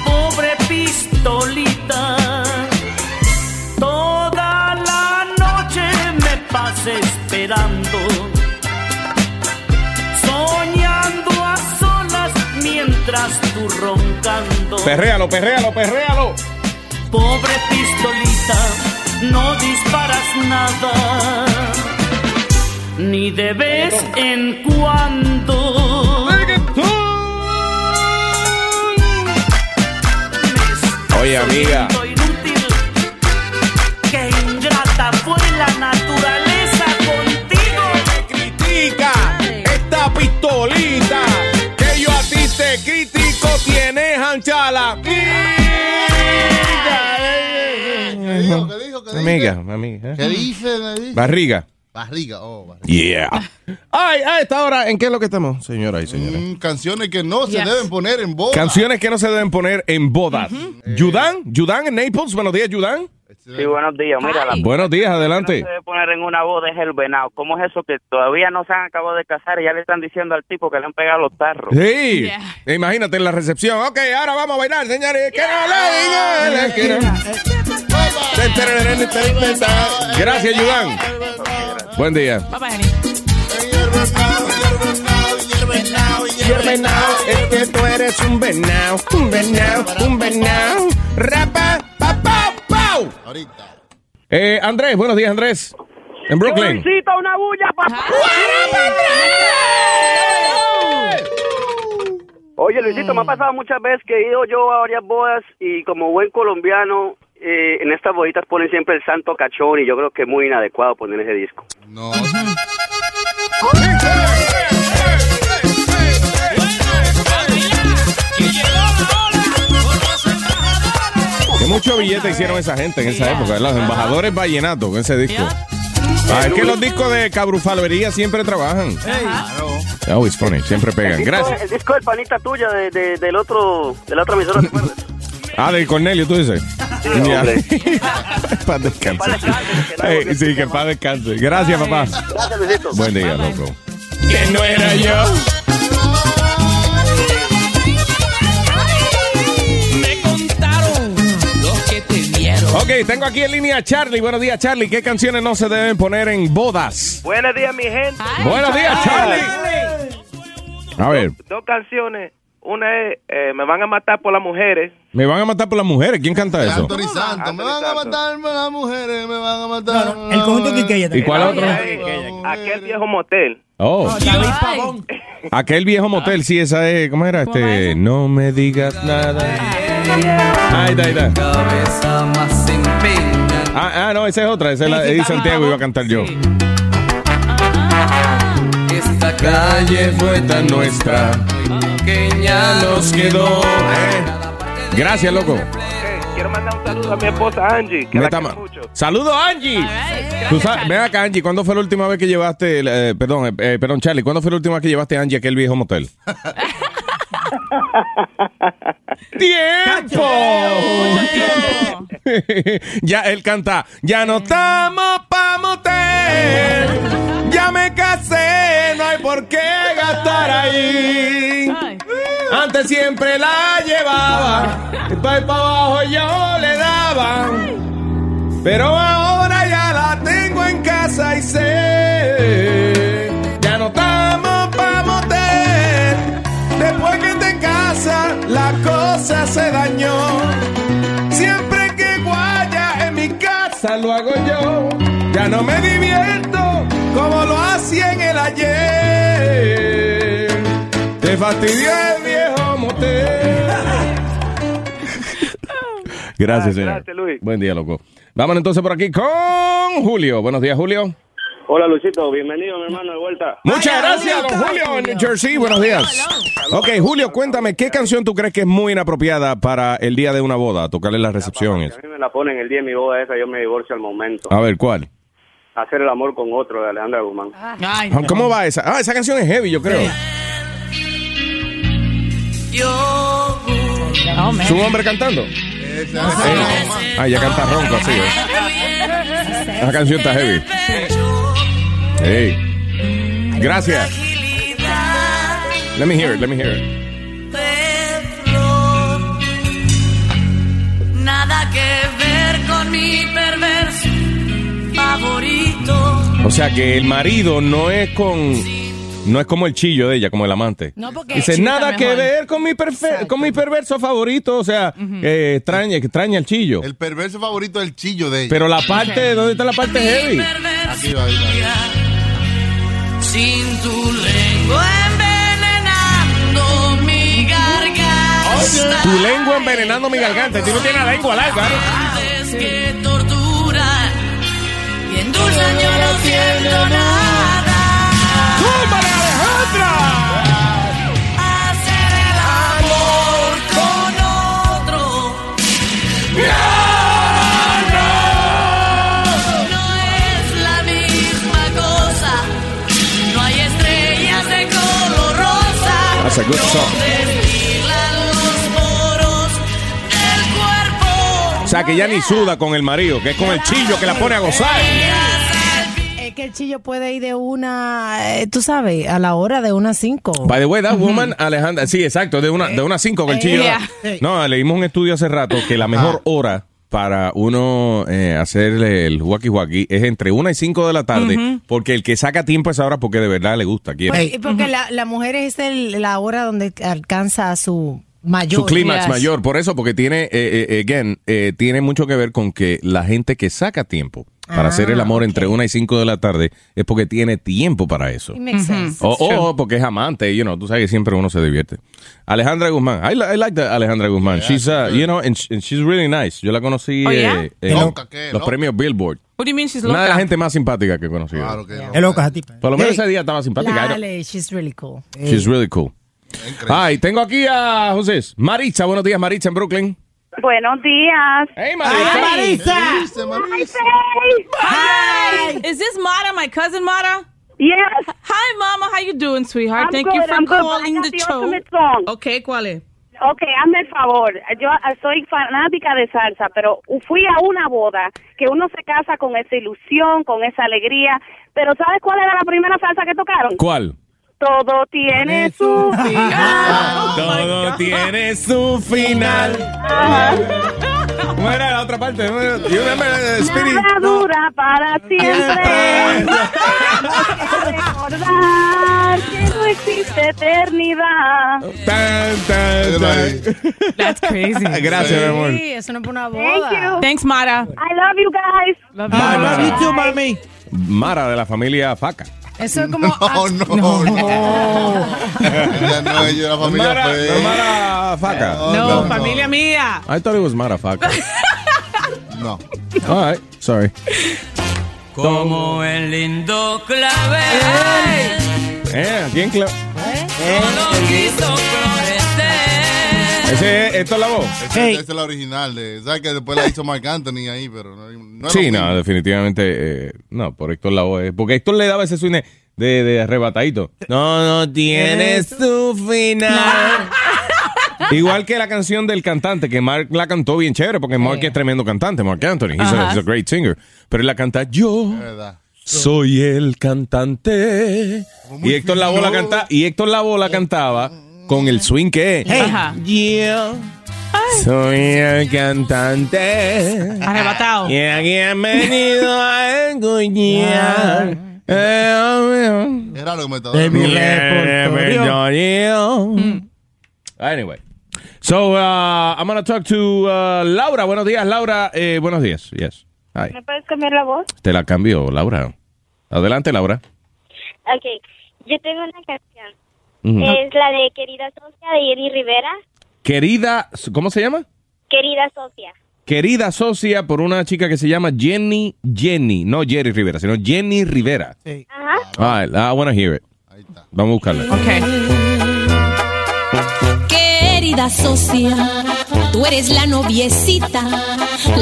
pobre pistolita. Toda la esperando. Soñando a solas mientras tú roncando. Perréalo, perréalo, perréalo. Pobre pistolita, no disparas nada. Ni de vez en cuando. Oye, amiga. Qué ingrata fue la naturaleza contigo. Critica esta pistolita que yo a ti te critico. Tienes anchala. Amiga, amiga. ¿eh? ¿Qué dice? ¿Qué dice? Barriga. Barriga, oh, barriga. Yeah. Ay, a esta hora, ¿en qué es lo que estamos, señora y señores? Mm, canciones que no se Yes. deben poner en boda. Canciones que no se deben poner en bodas. Yudan, Yudan en Naples. Buenos días, Yudan. Sí, buenos días. Mira, la Buenos días, adelante. no se debe poner en una boda es el venado. ¿Cómo es eso que todavía no se han acabado de casar y ya le están diciendo al tipo que le han pegado los tarros? Sí, imagínate en la recepción. Ok, ahora vamos a bailar, señores. Que no le digan, que. Gracias, Yudan. Buen día. Y el venado es que tú eres un venado, un venado, un venado. Rapa, pa, pa, pau. Eh, Andrés, buenos días, Andrés. En Brooklyn. Luisito, una bulla, papá. Oye, Luisito, me ha pasado muchas veces que he ido yo a varias bodas y como buen colombiano, eh, en estas boditas ponen siempre el santo cachón y yo creo que es muy inadecuado poner ese disco. No. Que mucho billete hicieron esa gente en esa época. Los embajadores vallenatos con ese disco. Ah, es que los discos de cabrufalvería siempre trabajan. Oh, it's funny. Siempre El pegan. disco, Gracias. el disco del panita tuya de, de- del otro, de la otra emisora, ¿te acuerdas? Ah, de Cornelio, tú dices. Sí. Paz descanse. Ey, sí, que paz descanse. Gracias, papá. Gracias, Luisito. Buen día, loco. Que no era yo. Me contaron los que te vieron. Ok, tengo aquí en línea a Charlie. Buenos días, Charlie. ¿Qué canciones no se deben poner en bodas? Buenos días, mi gente. Buenos días, Charlie. A ver, Dos canciones. Una es eh, Me van a matar por las mujeres. me van a matar por las mujeres. ¿Quién canta eso? Anthony Santos. Me van a matar las mujeres, me van a matar. El conjunto Quiqueya ¿Y cuál otro? Aquel viejo motel. Oh, aquel viejo motel, sí, esa es. ¿Cómo era? Este, no me digas nada. Ahí está, ahí está. Ah, ah, no, esa es otra. Esa es la de Santiago, iba a cantar yo. Esta calle fue tan nuestra ya nos quedó. Gracias, loco. Quiero mandar un saludo a mi esposa Angie. Que la mucho. Saludos, Angie. Tú sabes, ven acá, Angie. ¿Cuándo fue la última vez que llevaste, eh, perdón, eh, eh, perdón, Charlie, ¿cuándo fue la última vez que llevaste a Angie a aquel viejo motel? ¡Tiempo! ya él canta, ya no estamos pa' motel, ya me casé, no hay por qué gastar ahí. Antes siempre la llevaba, y pa' ahí pa' abajo yo le daba, pero ahora ya la tengo en casa y sé, se dañó. Siempre que guaya en mi casa lo hago yo. Ya no me divierto como lo hacía en el ayer. Te fastidió el viejo motel. Gracias, señor. gracias, Luis. Buen día, loco. Vamos entonces por aquí con Julio. Buenos días, Julio. Hola, Luisito. Bienvenido, mi hermano, de vuelta. Muchas gracias, don Julio, en New Jersey. Buenos días. Ok, Julio, cuéntame, ¿qué canción tú crees que es muy inapropiada para el día de una boda? Tocarle las recepciones. A mí me la ponen el día de mi boda esa, yo me divorcio al momento. A ver, ¿cuál? Hacer el amor con otro, de Alejandra Guzmán. ¿Cómo va esa? Ah, esa canción es heavy, yo creo. ¿Es un hombre cantando? Ah, ya canta ronco así, ¿eh? Esa canción está heavy. Hey. Gracias. Let me hear it, let me hear it. Nada que ver con mi perverso favorito. O sea que el marido no es con. No es como el chillo de ella, como el amante. No, porque Dice, el nada que mejor". ver con mi, perfe- con mi perverso favorito. O sea, que extraña, extraña el chillo. El perverso favorito del chillo de ella. Pero la parte, ¿dónde está la parte heavy? Aquí va, ahí va. Sin tu lengua envenenando mi garganta. Tu lengua envenenando mi garganta. Tú no tienes la lengua larga. Antes que tortura y endulzan yo no siento nada. ¡Súmale, Alejandra! Hacer el amor con otro. A good song. O sea que ya ni suda con el marido, que es con el chillo que la pone a gozar. Es que el chillo puede ir de una, eh, tú sabes, a la hora de una cinco. By the way, that woman, Alejandra, sí, exacto, de una, de una cinco con el chillo. Yeah. No, leímos un estudio hace rato que la mejor hora para uno eh, hacerle el waki waki es entre una y cinco de la tarde, porque el que saca tiempo es ahora porque de verdad le gusta, quiere. Pues, porque la, la mujer es el- la hora donde alcanza su mayor. Su clímax Yes. mayor, por eso, porque tiene, eh, eh, again, eh, tiene mucho que ver con que la gente que saca tiempo para Ah, hacer el amor entre una y cinco de la tarde es porque tiene tiempo para eso. O, porque es amante, you know, tú sabes que siempre uno se divierte. Alejandra Guzmán, I, li- I like that Alejandra Guzmán. she's, uh, you know, and, sh- and she's really nice. Yo la conocí Oh, eh, yeah? en ¿Qué loca, qué los loca? premios Billboard. What do you mean she's Una de las loca? gente más simpáticas que he conocido. Claro que Es loca. Por lo menos Hey. ese día estaba simpática. Dale, she's really cool. She's really cool. Ay, tengo aquí a José. Maritza, buenos días, Maritza en Brooklyn. Buenos días. Hey, Marisa. Hi. Is this Mara, my cousin Mara? Yes. Hi, Mama. How you doing, sweetheart? I'm Thank you good, for I'm calling the the show. song. Okay, ¿cuál es? Ok, hazme el favor. Yo ah, soy fanática de salsa, pero fui a una boda que uno se casa con esa ilusión, con esa alegría. Pero ¿sabes cuál era la primera salsa que tocaron? ¿Cuál? Todo tiene su final. Todo tiene su final. ¿Cómo era la otra parte? ¿Cómo era? You remember, uh, Speedy? Nada dura para siempre. Recordar que no existe eternidad. Tan, tan, tan. That's crazy. Gracias, mi amor. Sí, eso no es una Thank boda. you. Thanks, Mara. I love you guys. Love Bye, you. Mara. Love you too, mami. Mara de la familia Faca. Eso es como. No, no, no. Ella no, ella era familia Mara, fea. no, Mara Faca. No, familia mía. I thought it was Mara Faca. No. All right, sorry. Como el lindo clavel. Eh, ¿quién cla- No quiso florecer. Ese, ¿Esto es la voz? Esa, es la original. De, ¿Sabes que después la hizo Marc Anthony ahí? Pero no, no Sí, no, mismo. definitivamente. eh, no, por Héctor Lavoe. Porque Héctor le daba ese swing de, de arrebatadito. No, no tiene su final. Igual que la canción del cantante, que Mark la cantó bien chévere, porque Mark es tremendo cantante, Mark Anthony. He's, a, he's a great singer. Pero él la canta yo. Soy el cantante. Y Héctor Lavoe la canta, y Héctor Lavoe la cantaba con el swing que es. Ajá. Yo soy el cantante. Arrebatado. Y aquí han venido a escuchar. Era lo que me estaba De mi. Anyway. So, uh, I'm going to talk to uh, Laura. Buenos días, Laura. Eh, buenos días. Yes. Hi. ¿Me puedes cambiar la voz? Te la cambio, Laura. Adelante, Laura. Ok, yo tengo una canción. Es la de Querida Socia de Jenny Rivera. Querida, ¿cómo se llama? Querida Socia. Querida socia por una chica que se llama Jenny Jenny, no Jerry Rivera, sino Jenny Rivera. Ajá. All right, I want to hear it. Vamos a buscarla. Querida socia, tú eres la noviecita,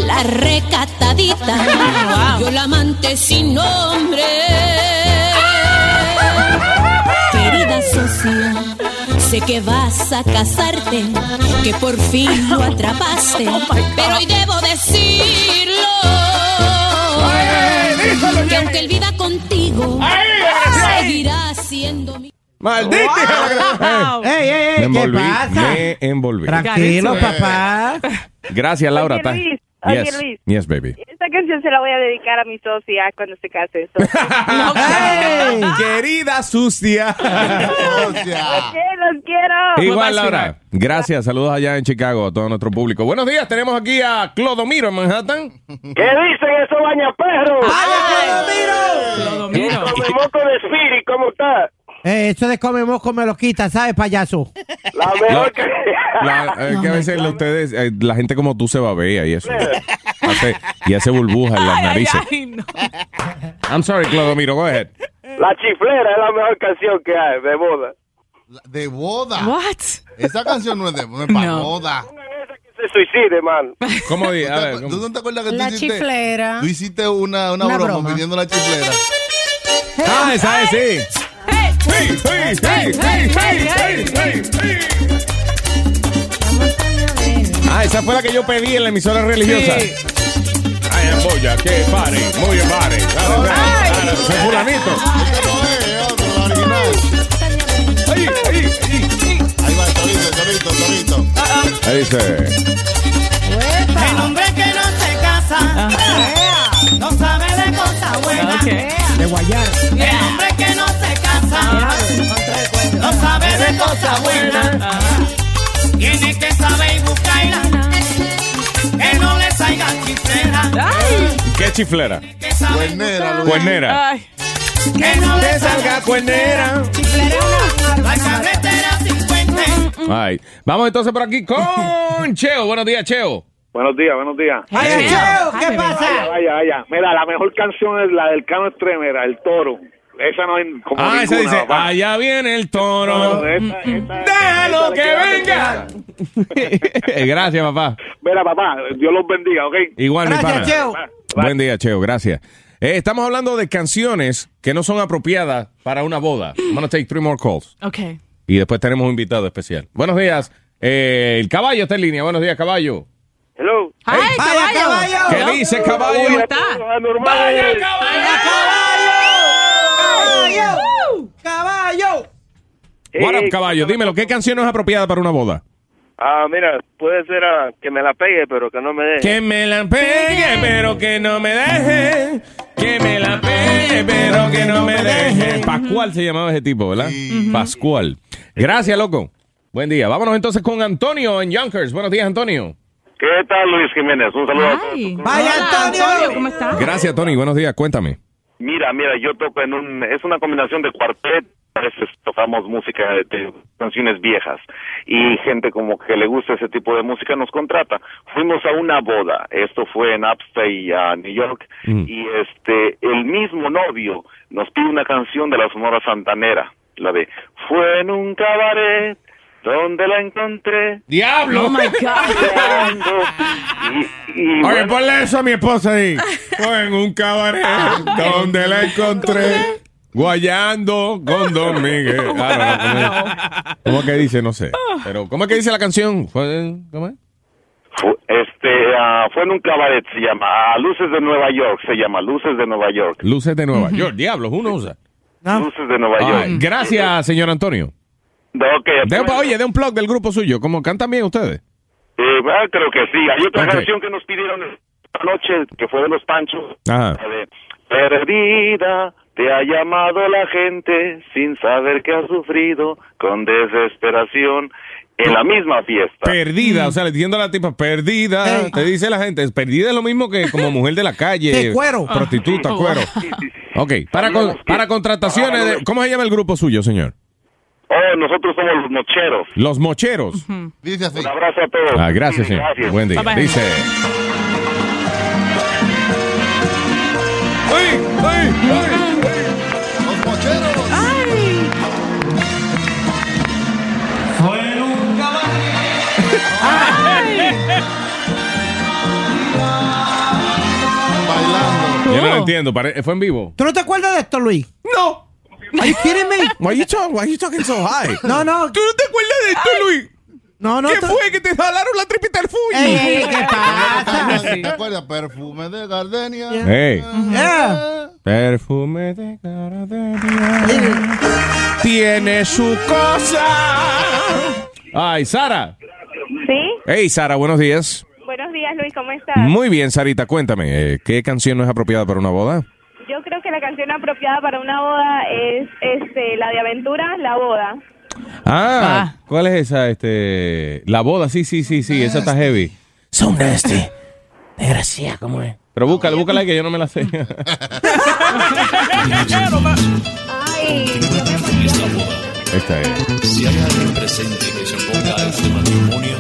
la recatadita, yo la amante sin nombre. Querida socia, sé que vas a casarte, que por fin lo atrapaste, pero hoy debo decirlo. Que aunque él viva contigo, seguirá siendo mi... ¡Maldita! Ey, ey, ey, Me ¿qué envolví, pasa? me envolví. Tranquilo, papá. Gracias, Laura. Oye, Luis, oye, yes, Luis. yes, baby. esta canción se la voy a dedicar a mi socia cuando se case. So, Querida sucia. los quiero, los quiero. Igual, Laura. Gracias. Saludos allá en Chicago a todo nuestro público. Buenos días. Tenemos aquí a Clodomiro en Manhattan. ¿Qué dicen esos bañaperros? ¡Ay, Come moco de Spirit, ¿cómo está? Eh, eso de come moco me lo quita, ¿sabes, payaso? La mejor que... La- eh, que a veces la- ustedes, eh, la gente como tú se babea y eso. Hace- y hace burbujas en las narices. I'm sorry, Clodomiro. Go ahead. La chiflera es la mejor canción que hay de boda. ¿De boda? What? Esa canción no es de no es para No. boda. Se suicide, man. ¿Cómo di? A ver, ¿Tú no te acuerdas que La tú hiciste? chiflera. Tú hiciste una, una, Una broma, broma. pidiendo la chiflera. Ah, esa es, sí. Hey, hey, hey, hey, hey, hey, hey. Ah, esa fue la que yo pedí en la emisora religiosa. Ay, amboya, que pare, muy bien, pare. Dale, dale, ese fulanito. Ay, ay, ay. Ahí va, torito, torito, torito. Ahí dice. El hombre que no se casa no sabe de cosas buenas. De guayar. El hombre que no no sabe de cosas buenas. Tiene que saber buscarla. Que no le salga chiflera. ¿Qué chiflera? Cuernera, Luis. Cuernera. Que no le salga cuernera. La carretera 50. Ay. Vamos entonces por aquí con Cheo. Buenos días, Cheo. Buenos días, buenos días. Ay, Cheo, ¿qué Vaya, pasa? vaya, vaya. Mira, la mejor canción es la del Cano Estremera, El Toro. Esa no hay como Ah, esa dice, papá. allá viene el toro. esa- esa- Déjalo esa le que queda venga. Gracias, papá. Mira, papá, Dios los bendiga, ¿ok? Igual, mi Gracias, pana. Cheo. Buen día, Cheo. Gracias. Eh, estamos hablando de canciones que no son apropiadas para una boda. I'm gonna take three more calls. Ok. Y después tenemos un invitado especial. Buenos días. Eh, el caballo está en línea. Buenos días, caballo. Hello. ¡Ay, caballo. ¿Qué dice, caballo? ¿Cómo está? Vaya, ¡Caballo! ¡Caballo! What up, caballo? Dímelo, ¿qué canción no es apropiada para una boda? Ah, mira, puede ser ah, que me la pegue, pero que no me deje. Que me la pegue, pero que no me deje. Que me la pegue, pero que no me deje. Pascual se llamaba ese tipo, ¿verdad? Pascual. Gracias, loco. Buen día. Vámonos entonces con Antonio en Yonkers. Buenos días, Antonio. ¿Qué tal, Luis Jiménez? Un saludo a todos. Ay. Vaya, Hola, Antonio. ¿Cómo estás? Gracias, Tony. Buenos días. Cuéntame. Mira, mira, yo toco en un... Es una combinación de cuartet. A veces tocamos música de, de canciones viejas y gente como que le gusta ese tipo de música nos contrata. Fuimos a una boda, esto fue en Upstate, uh, New York, Mm. y este el mismo novio nos pide una canción de la Sonora Santanera, la de Fue en un cabaret donde la encontré. ¡Diablo! Oh my God. Y, y Oye, bueno, ponle eso a mi esposa ahí. Fue en un cabaret donde la encontré. Guayando con Don Miguel. Ah, no, ¿cómo, que dice? No sé. Pero, ¿cómo es que dice la canción? ¿Fue, ¿Cómo es? Este, ah, fue en un cabaret, se llama, ah, Luces de Nueva York, se llama, Luces de Nueva York. Luces de Nueva York. Diablo, uno usa. Luces de Nueva York. gracias, señor Antonio. Ok, De- oye, de un plug del grupo suyo. ¿Cómo cantan bien ustedes? eh, ah, creo que sí. Hay otra Ok. canción que nos pidieron esta noche, que fue de Los Panchos, Ajá. la de Perdida, te ha llamado la gente sin saber que ha sufrido con desesperación en la misma fiesta. Perdida, o sea, le diciendo a la tipa, perdida. Te dice la gente, perdida es lo mismo que como mujer de la calle. De cuero. Prostituta, Ah, cuero. sí, sí, sí. Ok, para, con- para contrataciones, de- ¿cómo se llama el grupo suyo, señor? Oh, nosotros somos los nocheros. Los mocheros. Dice así. Un abrazo a todos. Ah, gracias, Sí, señor. gracias. Buen día. Bye, bye. Dice. ¡Ay, ay, ay! Los mocheros. Bailando. Yo no lo entiendo. pare- ¿Fue en vivo? ¿Tú no te acuerdas de esto, Luis? No. Are you kidding me? Why you, talk- why you talking so high? No, no. ¿Tú no te acuerdas de esto, Luis? No, no. ¿Qué fue que te jalaron la tripita del Ey, fuyo? ey, ¿qué pasa? ¿Te acuerdas? Perfume de gardenia. Hey. Yeah. Perfume de gardenia. Tiene su cosa. Ay, Sara. ¿Sí? Hey, Sara, buenos días. Buenos días, Luis Luis, ¿cómo estás? Muy bien, Sarita, cuéntame, eh, ¿qué canción no es apropiada para una boda? Yo la canción apropiada para una boda es este, la de aventura, La Boda. Ah, ¿cuál es esa? Este, la boda, sí, sí, sí, sí, esa está heavy. So nasty. Desgracia, ¿cómo es? Pero búscala, búscala que yo no me la sé. Esta es. Si hay alguien presente que se oponga a este matrimonio,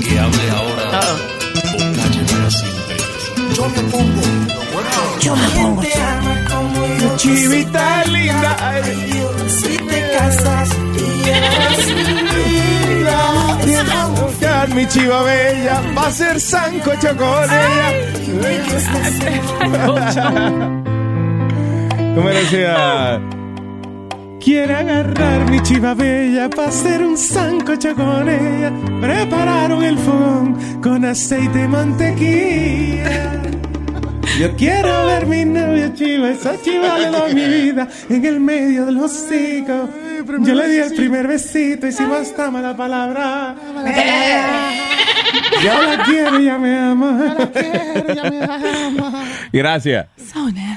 que hable ahora o calle para siempre. Yo me pongo. Yo me pongo. Chivita linda. Si te casas y Quiero buscar mi chiva bella, va a ser sancocho con ella. ¿Cómo decía? Quiere agarrar mi chiva bella para hacer un sancocho con ella. Prepararon el fogón con aceite y mantequilla. Yo quiero ver mi novia chiva, esa chiva le doy mi vida en el medio de los hocicos. Yo le di el primer besito y si no está mala palabra. Yo la quiero y ya me ama. Gracias.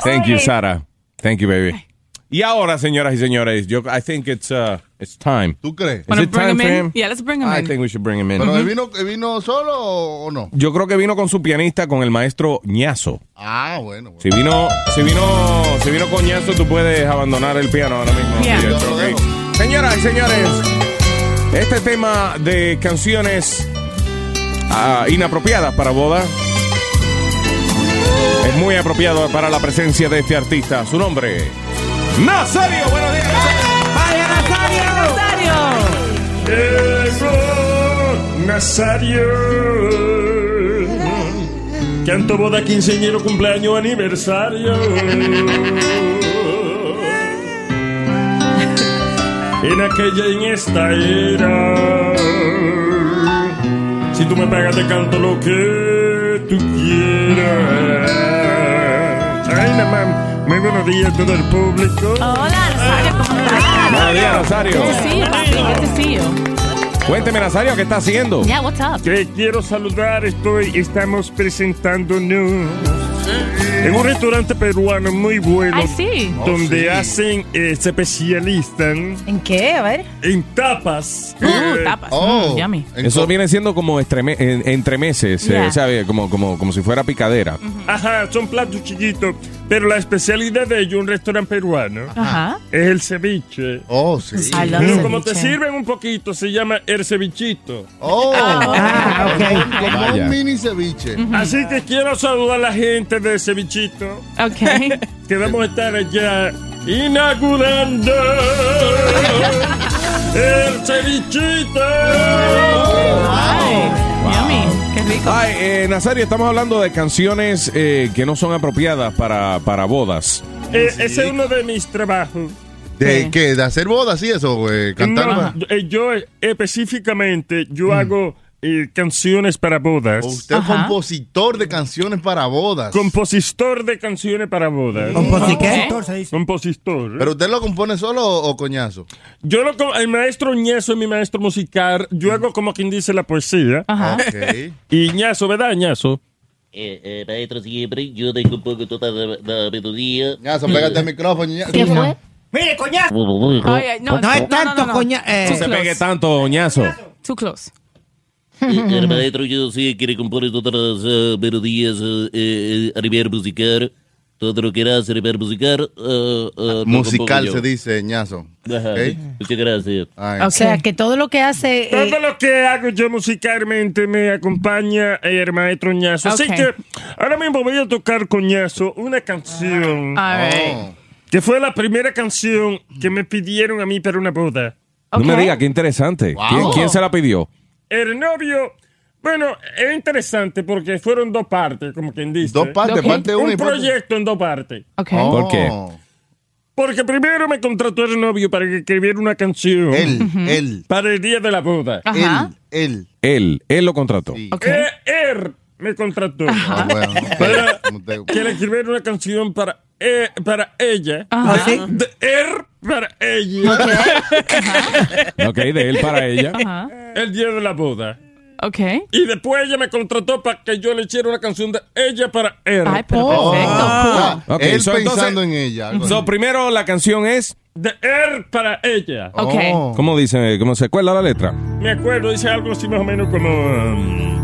Thank you, Sara. Thank you, baby. Y ahora, señoras y señores, yo I think it's uh, it's time. ¿Tú crees? Is it time for him? Yeah, let's bring him I in. think we should bring him in. ¿Pero él vino, él vino solo o no? Yo creo que vino con su pianista, con el maestro Ñazo. Ah, bueno. bueno. Si vino, si vino, si vino con Ñazo, tú puedes abandonar el piano ahora mismo. Yeah. Sí, okay. Señoras y señores, este tema de canciones ah, inapropiadas para boda es muy apropiado para la presencia de este artista. Su nombre, Nazario. Buenos días. ¡Vaya Nazario. Canto boda, quinceañero, cumpleaños, aniversario. En aquella y en esta era. Si tú me pagas, te canto lo que tú quieras. Ay, más. Muy buenos días a todo el público. Hola, Nazario, ¿cómo estás? Buenos días, Nazario. Good to see you, papi. Good to see you. Cuénteme, Nazario, ¿qué está haciendo? Yeah, what's up? Que quiero saludar, estoy, estamos presentándonos en un restaurante peruano muy bueno. Ay, sí. Donde hacen, eh, se especializan ¿En qué? A ver. en tapas. Uh, Eh, tapas. Oh. Mm, yummy. Eso viene siendo como estreme- en- entremeses, Yeah. eh. Como, como, como si fuera picadera. Ajá, son platos chiquitos, pero la especialidad de ellos, un restaurante peruano, Ajá. es el ceviche. Oh, sí. Love Pero como te sirven un poquito, se llama el cevichito. Oh, Ah, ok. como Vaya. un mini ceviche. Así que quiero saludar a la gente de cevichito, Ok. que vamos a estar allá inaugurando el cevichito. Ay, yummy. Qué rico. Ay, eh, Nazario, estamos hablando de canciones eh, que no son apropiadas para, para bodas. Eh, Ese es uno de mis trabajos. ¿De qué? ¿De hacer bodas y eso? güey? ¿Cantar? No, eh, yo eh, específicamente, yo hago eh, canciones para bodas. Usted es compositor de canciones para bodas. Compositor de canciones para bodas. Compositor, se dice. Compositor. ¿Pero usted lo compone solo o, o coñazo? Yo lo co- el maestro Ñazo es mi maestro musical. Yo hago como quien dice la poesía. Ajá. Ok. Y Ñazo, ¿verdad, Ñazo? Eh, eh, maestro, siempre yo tengo un poco toda la, la melodía. Ñazo, pégate el micrófono. Ñazo. ¿Qué fue? Mire, coñazo. Ay, ay, no, No es no, tanto, no, no. coña- eh. No se pegue tanto, doñazo. Too close. Eh, el maestro yo sí quiere componer todas las eh, melodías eh, eh, a nivel musical. Todo lo que era a nivel musical. eh, lo Musical se dice, Ñazo. Ajá. Muchas gracias. Ay. O sea, que todo lo que hace... eh, Todo lo que hago yo musicalmente me acompaña el maestro Ñazo. Así que ahora mismo voy a tocar con Ñazo una canción right. Oh. que fue la primera canción que me pidieron a mí para una boda. No me diga, qué interesante. ¿Quién, quién se la pidió? El novio, bueno, es interesante porque fueron dos partes, como quien dice. Dos partes, parte una Un parte... proyecto en dos partes. Ok. Oh. ¿Por qué? Porque primero me contrató el novio para que escribiera una canción Él, él, para el día de la boda. Ajá. él, él. Él, él lo contrató. Sí. Eh, él me contrató Ah, bueno. para que le escribiera una canción para, eh, para ella. Ajá. De, de él para ella. Ok, de él para ella. Ajá. El día de la boda. Ok. Y después ella me contrató para que yo le hiciera una canción de ella para él. Ay, perfecto, Ah, Ok, él so, pensando entonces- en ella. So, primero la canción es. De él para ella. Ok. Oh. ¿Cómo dice? ¿Cómo se cuela la letra? Me acuerdo, dice algo así más o menos como... um.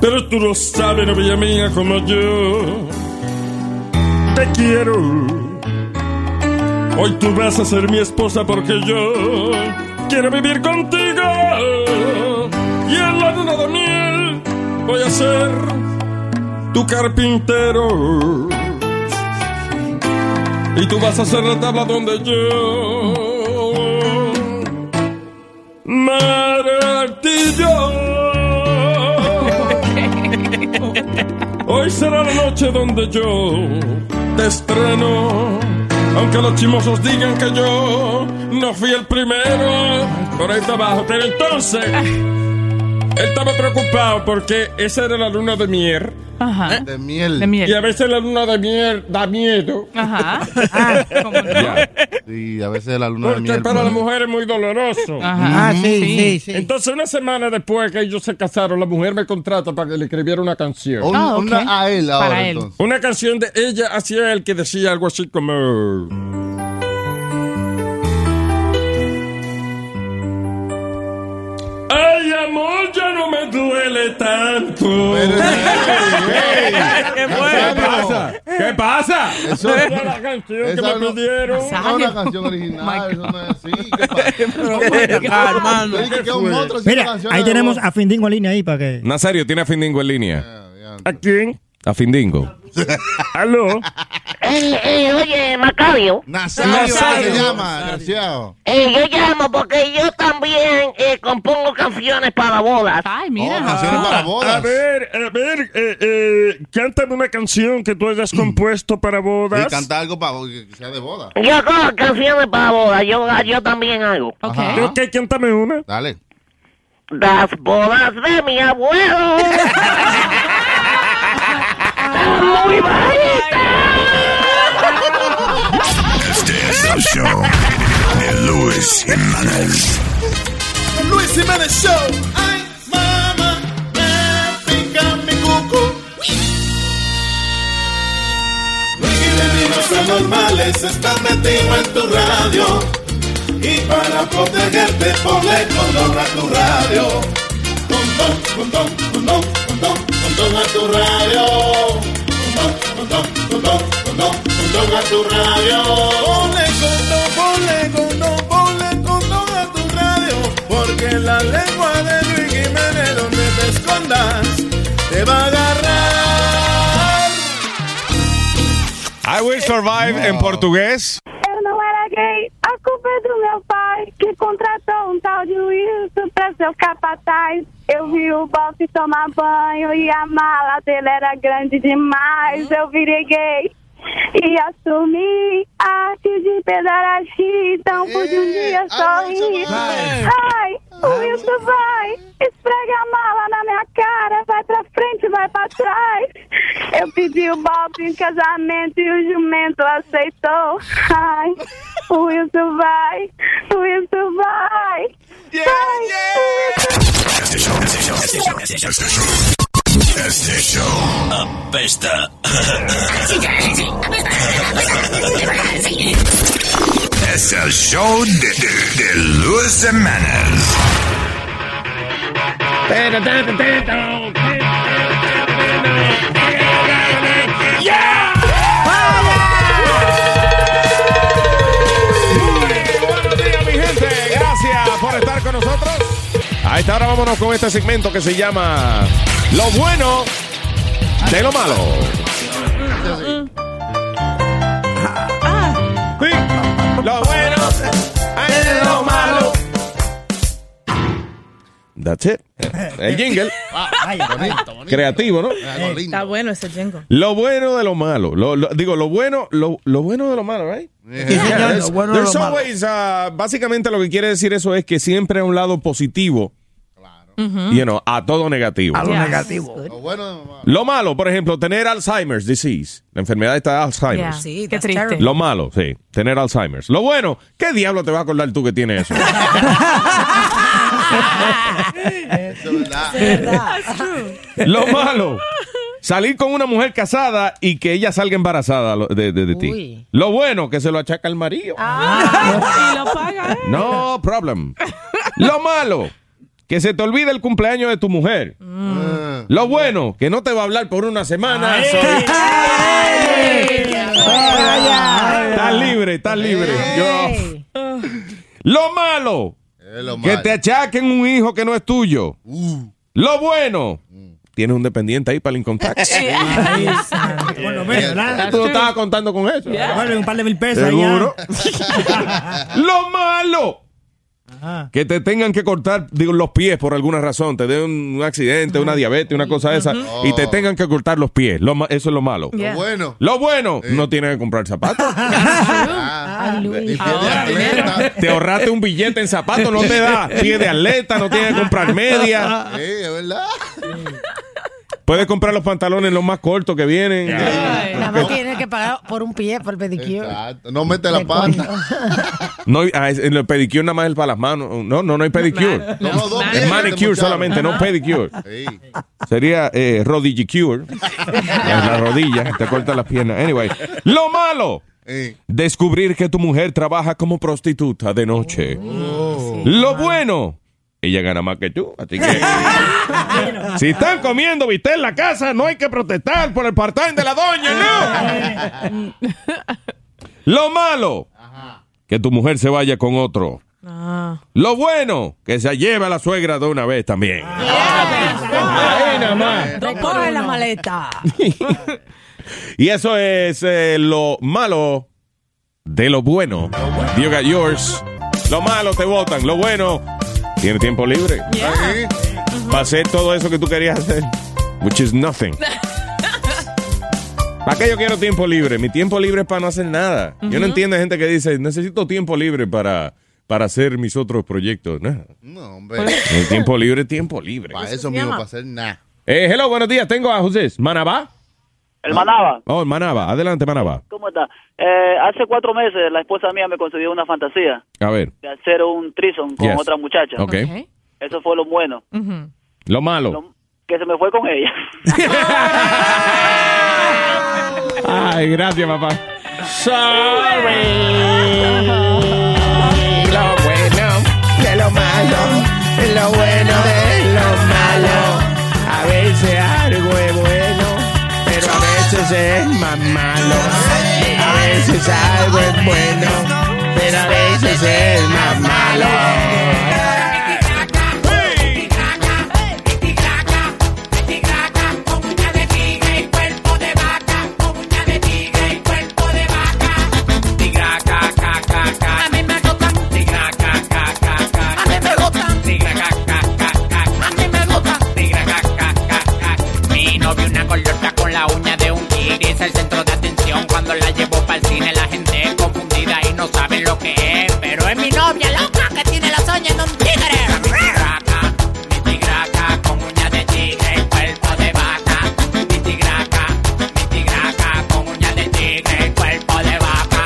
Pero tú lo sabes, novia mía, como yo te quiero. Hoy tú vas a ser mi esposa porque yo quiero vivir contigo. Y en la luna de miel voy a ser tu carpintero. Y tú vas a ser la tabla donde yo martillo. Hoy será la noche donde yo te estreno. Aunque los chimosos digan que yo no fui el primero por ahí abajo. Pero entonces, él estaba preocupado porque esa era la luna de miel. Ajá. De miel. De miel. Y a veces la luna de miel da miedo. Ajá. Ah, ¿cómo no? Sí, a veces la luna de Porque miel. para la pues. mujer es muy doloroso. Ajá. Ah, sí, sí, sí. Entonces, una semana después que ellos se casaron, la mujer me contrata para que le escribiera una canción. Un- Ah, ok. una a él ahora, Para él. entonces. Una canción de ella hacia él que decía algo así como... Ay, amor, ya no me duele tanto. Pero, ¿Qué pasa? ¿Qué pasa? Eso, Era la canción que esa me no- pidieron. esa no es una canción original, eso no es así. ¿Qué pasa? es Mira, ahí tenemos a Findingo en línea ahí para que. Nazario tiene a Findingo en línea. ¿A quién? A Findingo. ¿Aló? Eh, eh, oye, Macario, Nazario, Nazario. se llama, desgraciado. eh, yo llamo porque yo también eh, compongo canciones para bodas. Ay, Oh, mira. canciones para A bodas. ver, a ver, eh, eh, cántame una canción que tú hayas compuesto para Y bodas. canta algo para que sea de boda. Yo hago canciones para bodas, yo, yo también hago. Ok. Ajá. Ok, cántame una. Dale. Las bodas de mi abuelo. Muy bonita. Este es el show de Luis Jiménez. Luis Jiménez Show. Ay, mamá, me pica mi cuco. Luis Jiménez no son normales, están metidos en tu radio. Y para protegerte, ponle condón a tu radio. Condón, condón, condón, condón, condón a tu radio. Condón, condón, condón, condón, condón a tu radio. Ponle condón, ponle condón, ponle condón a tu radio. Porque la lengua de Luis Jiménez, donde te escondas, te va a agarrar. I Will Survive en portugués. A culpa é do meu pai, que contratou um tal de Wilson pra ser o capataz. Eu vi o Bob tomar banho e a mala dele era grande demais. Eu virei gay e assumi a arte de pedaraxi, então pude um dia sorrir. Ai, o Wilson vai, esfrega a mala na minha cara, vai pra frente, vai pra trás. Eu pedi o Bob em casamento e o jumento aceitou. Ai, o Wilson vai, o Wilson vai. Vai, Este show, este show, este show, este show, este show. Este show apesta. Es el show de, de, de Luis. A esta hora vámonos con este segmento que se llama Lo bueno de lo malo. Sí, Lo bueno de lo malo. That's it. El jingle. Creativo, ¿no? Está bueno ese jingle. Lo bueno de lo malo. Lo- lo- digo, lo bueno, lo, lo bueno de lo malo, right? Sí, señor, there's- lo bueno de there's lo malo. always, uh, básicamente lo que quiere decir eso es que siempre hay un lado positivo you know, a todo negativo. A lo negativo. Lo malo, por ejemplo, tener Alzheimer's disease, la enfermedad esta de Alzheimer's. Sí, Qué triste. terrible. Lo malo, sí, tener Alzheimer's. Lo bueno, ¿qué diablo te va a acordar tú que tienes eso? Lo malo, salir con una mujer casada y que ella salga embarazada lo- de, de- de ti. Lo bueno, que se lo achaca el marido. Y lo paga, ¿eh? No problem. Lo malo, que se te olvide el cumpleaños de tu mujer. Lo bueno, que no te va a hablar por una semana. Estás libre, estás libre. Yo- Lo malo, lo que te achaquen un hijo que no es tuyo. Lo bueno, tienes un dependiente ahí para el income tax. Por lo menos, ¿verdad? Tú no estabas contando con eso. Vale, un par de mil pesos Seguro. allá. Lo malo. Que te tengan que cortar digo, los pies por alguna razón, te den un, un accidente, una diabetes, una cosa de esa, y te tengan que cortar los pies. Lo eso es lo malo. Lo bueno. Lo bueno, no tienes que comprar zapatos. Ah, te ahorraste un billete en zapatos, no te da pie de atleta, no tienes que comprar media. Sí, es verdad. Puedes comprar los pantalones los más cortos que vienen. Que pagar por un pie, por el pedicure. Exacto. No mete la pata. No, ah, en el pedicure nada más es para las manos. No, no, no hay pedicure. No, no, dos Es manicure solamente, no pedicure. Sí. Sería eh, rodillicure. En la rodilla, te corta las piernas. Anyway, lo malo. Sí. Descubrir que tu mujer trabaja como prostituta de noche. Lo bueno. Ella gana más que tú, así que... si están comiendo viste en la casa, no hay que protestar por el part-time de la doña, no. Lo malo. Que tu mujer se vaya con otro. Ah. Lo bueno, que se lleve a la suegra de una vez también. Más. Recoge la maleta. Y eso es eh, lo malo de lo bueno. You got yours. Lo malo te votan. Lo bueno, tiene tiempo libre. Para hacer todo eso que tú querías hacer. Which is nothing. ¿Para qué yo quiero tiempo libre? Mi tiempo libre es para no hacer nada. Yo no entiendo a gente que dice, necesito tiempo libre para, para hacer mis otros proyectos. No. No, hombre. El tiempo libre es tiempo libre. Para eso mismo, para hacer nada. Eh, hello, buenos días. Tengo a José. ¿Manabá? El Manaba, Oh, Manaba. Adelante, Manaba. ¿cómo está? Eh, hace cuatro meses la esposa mía me concedió una fantasía A ver. de hacer un trison con Yes. otra muchacha. Ok. Eso fue lo bueno, Lo malo. que se me fue con ella. Ay, gracias, papá. Lo bueno de lo malo, lo bueno veces es más malo. A veces algo es bueno, pero a veces es más malo. Es el centro de atención. Cuando la llevo para el cine la gente es confundida y no saben lo que es. Pero es mi novia loca que tiene las uñas de un tigre. Mi tigraca mi tigraca con uña de tigre cuerpo de vaca. Mi tigraca mi tigraca con uña de tigre cuerpo de vaca.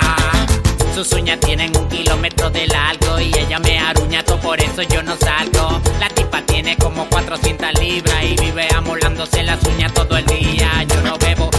Sus uñas tienen un kilómetro de largo y ella me aruña todo por eso yo no salgo. La tipa tiene como 400 libras y vive amolándose las uñas todo el día. Yo no bebo,